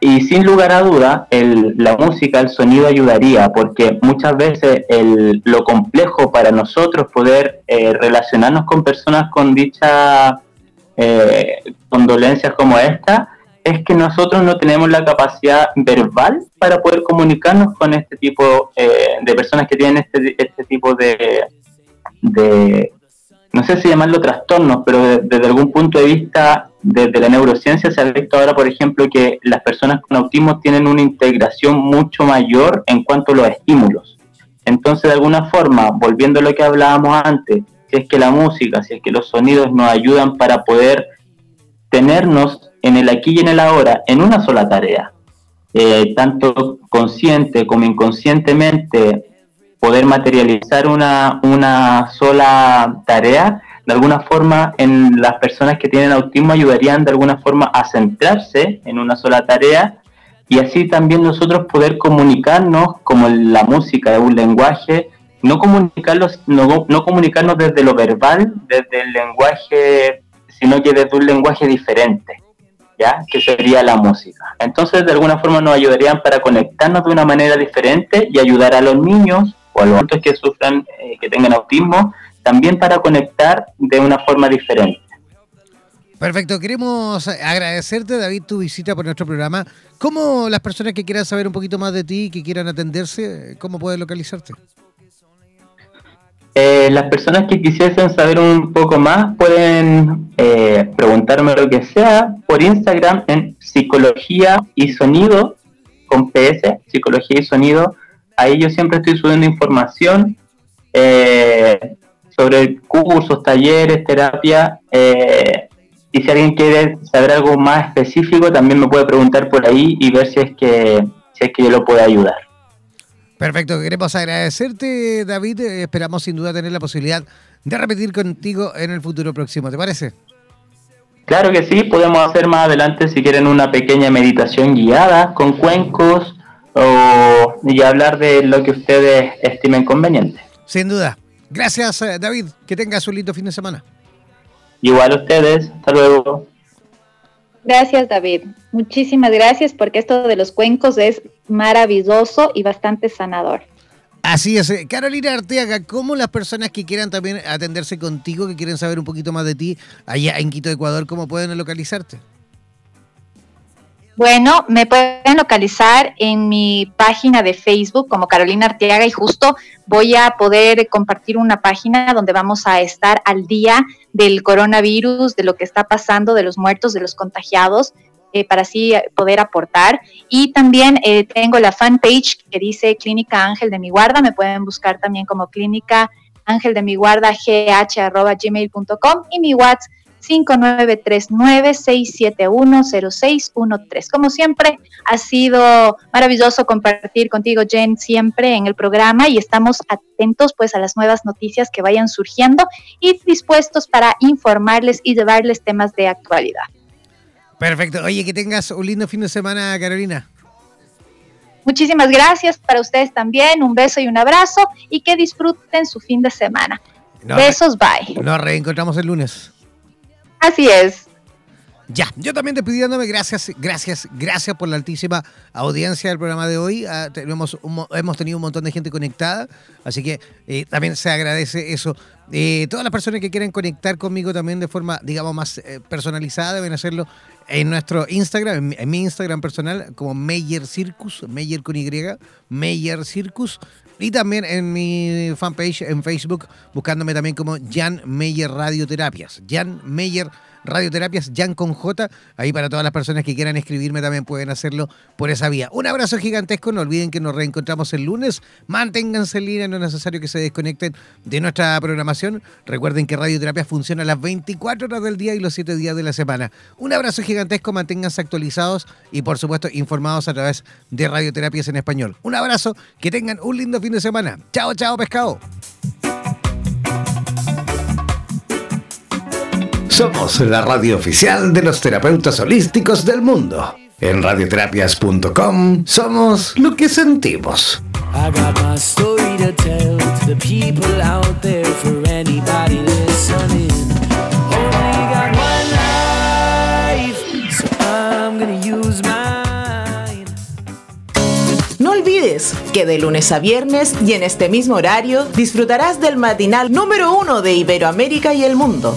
Y sin lugar a duda la música, el sonido ayudaría porque muchas veces el, lo complejo para nosotros poder eh, relacionarnos con personas con dichas eh, condolencias como esta es que nosotros no tenemos la capacidad verbal para poder comunicarnos con este tipo eh, de personas que tienen este, este tipo de, de no sé si llamarlo trastornos, pero desde algún punto de vista, desde la neurociencia se ha visto ahora, por ejemplo, que las personas con autismo tienen una integración mucho mayor en cuanto a los estímulos. Entonces, de alguna forma, volviendo a lo que hablábamos antes, si es que la música, si es que los sonidos nos ayudan para poder tenernos en el aquí y en el ahora, en una sola tarea, eh, tanto consciente como inconscientemente, poder materializar una, una sola tarea, de alguna forma en las personas que tienen autismo ayudarían de alguna forma a centrarse en una sola tarea y así también nosotros poder comunicarnos como la música de un lenguaje, no, comunicarlos, no, no comunicarnos desde lo verbal, desde el lenguaje, sino que desde un lenguaje diferente. ¿Ya? que sería la música. Entonces, de alguna forma nos ayudarían para conectarnos de una manera diferente y ayudar a los niños o a los adultos que sufran, eh, que tengan autismo, también para conectar de una forma diferente. Perfecto, queremos agradecerte David tu visita por nuestro programa. ¿Cómo las personas que quieran saber un poquito más de ti, que quieran atenderse, cómo pueden localizarte? Eh, las personas que quisiesen saber un poco más pueden eh, preguntarme lo que sea por Instagram en psicología y sonido con PS, psicología y sonido ahí yo siempre estoy subiendo información eh, sobre cursos, talleres, terapia. Eh, y si alguien quiere saber algo más específico, también me puede preguntar por ahí y ver si es que, si es que yo lo puedo ayudar. Perfecto, queremos agradecerte, David. Esperamos sin duda tener la posibilidad de repetir contigo en el futuro próximo. ¿Te parece? Claro que sí, podemos hacer más adelante si quieren una pequeña meditación guiada con cuencos o, y hablar de lo que ustedes estimen conveniente. Sin duda. Gracias, eh, David. Que tengas un lindo fin de semana. Igual ustedes. Hasta luego. Gracias, David. Muchísimas gracias porque esto de los cuencos es maravilloso y bastante sanador. Así es. Eh, Carolina Arteaga, ¿cómo las personas que quieran también atenderse contigo, que quieren saber un poquito más de ti allá en Quito, Ecuador, cómo pueden localizarte? Bueno, me pueden localizar en mi página de Facebook como Carolina Arteaga y justo voy a poder compartir una página donde vamos a estar al día del coronavirus, de lo que está pasando, de los muertos, de los contagiados, eh, para así poder aportar. Y también eh, tengo la fanpage que dice Clínica Ángel de mi Guarda, me pueden buscar también como Clínica Ángel de mi Guarda, gh.gmail.com y mi WhatsApp 5939-671-0613. Como siempre, ha sido maravilloso compartir contigo, Jen, siempre en el programa y estamos atentos pues a las nuevas noticias que vayan surgiendo y dispuestos para informarles y llevarles temas de actualidad. Perfecto. Oye, que tengas un lindo fin de semana, Carolina. Muchísimas gracias para ustedes también. Un beso y un abrazo y que disfruten su fin de semana. No, Besos, bye. Nos reencontramos el lunes. Así es. Ya, yo también despidiéndome, gracias, gracias, gracias por la altísima audiencia del programa de hoy. Ah, hemos tenido un montón de gente conectada, así que eh, también se agradece eso. Eh, todas las personas que quieran conectar conmigo también de forma, digamos, más eh, personalizada deben hacerlo en nuestro Instagram, en mi, en mi Instagram personal, como Meyer Circus, Meyer con Y, Meyer Circus. Y también en mi fanpage en Facebook, buscándome también como Jan Meyer Radioterapias. Jan Meyer Radioterapias, Jan con J. Ahí para todas las personas que quieran escribirme también pueden hacerlo por esa vía. Un abrazo gigantesco. No olviden que nos reencontramos el lunes. Manténganse en línea, no es necesario que se desconecten de nuestra programación. Recuerden que Radioterapias funciona las 24 horas del día y los 7 días de la semana. Un abrazo gigantesco. Manténganse actualizados y, por supuesto, informados a través de Radioterapias en español. Un abrazo. Que tengan un lindo fin de semana. Chao, chao, pescado. Somos la radio oficial de los terapeutas holísticos del mundo. En radioterapias.com somos lo que sentimos. I got my story to tell to the people out there for anybody listening. Only got one life, so I'm gonna use mine. No olvides que de lunes a viernes y en este mismo horario disfrutarás del matinal número uno de Iberoamérica y el mundo.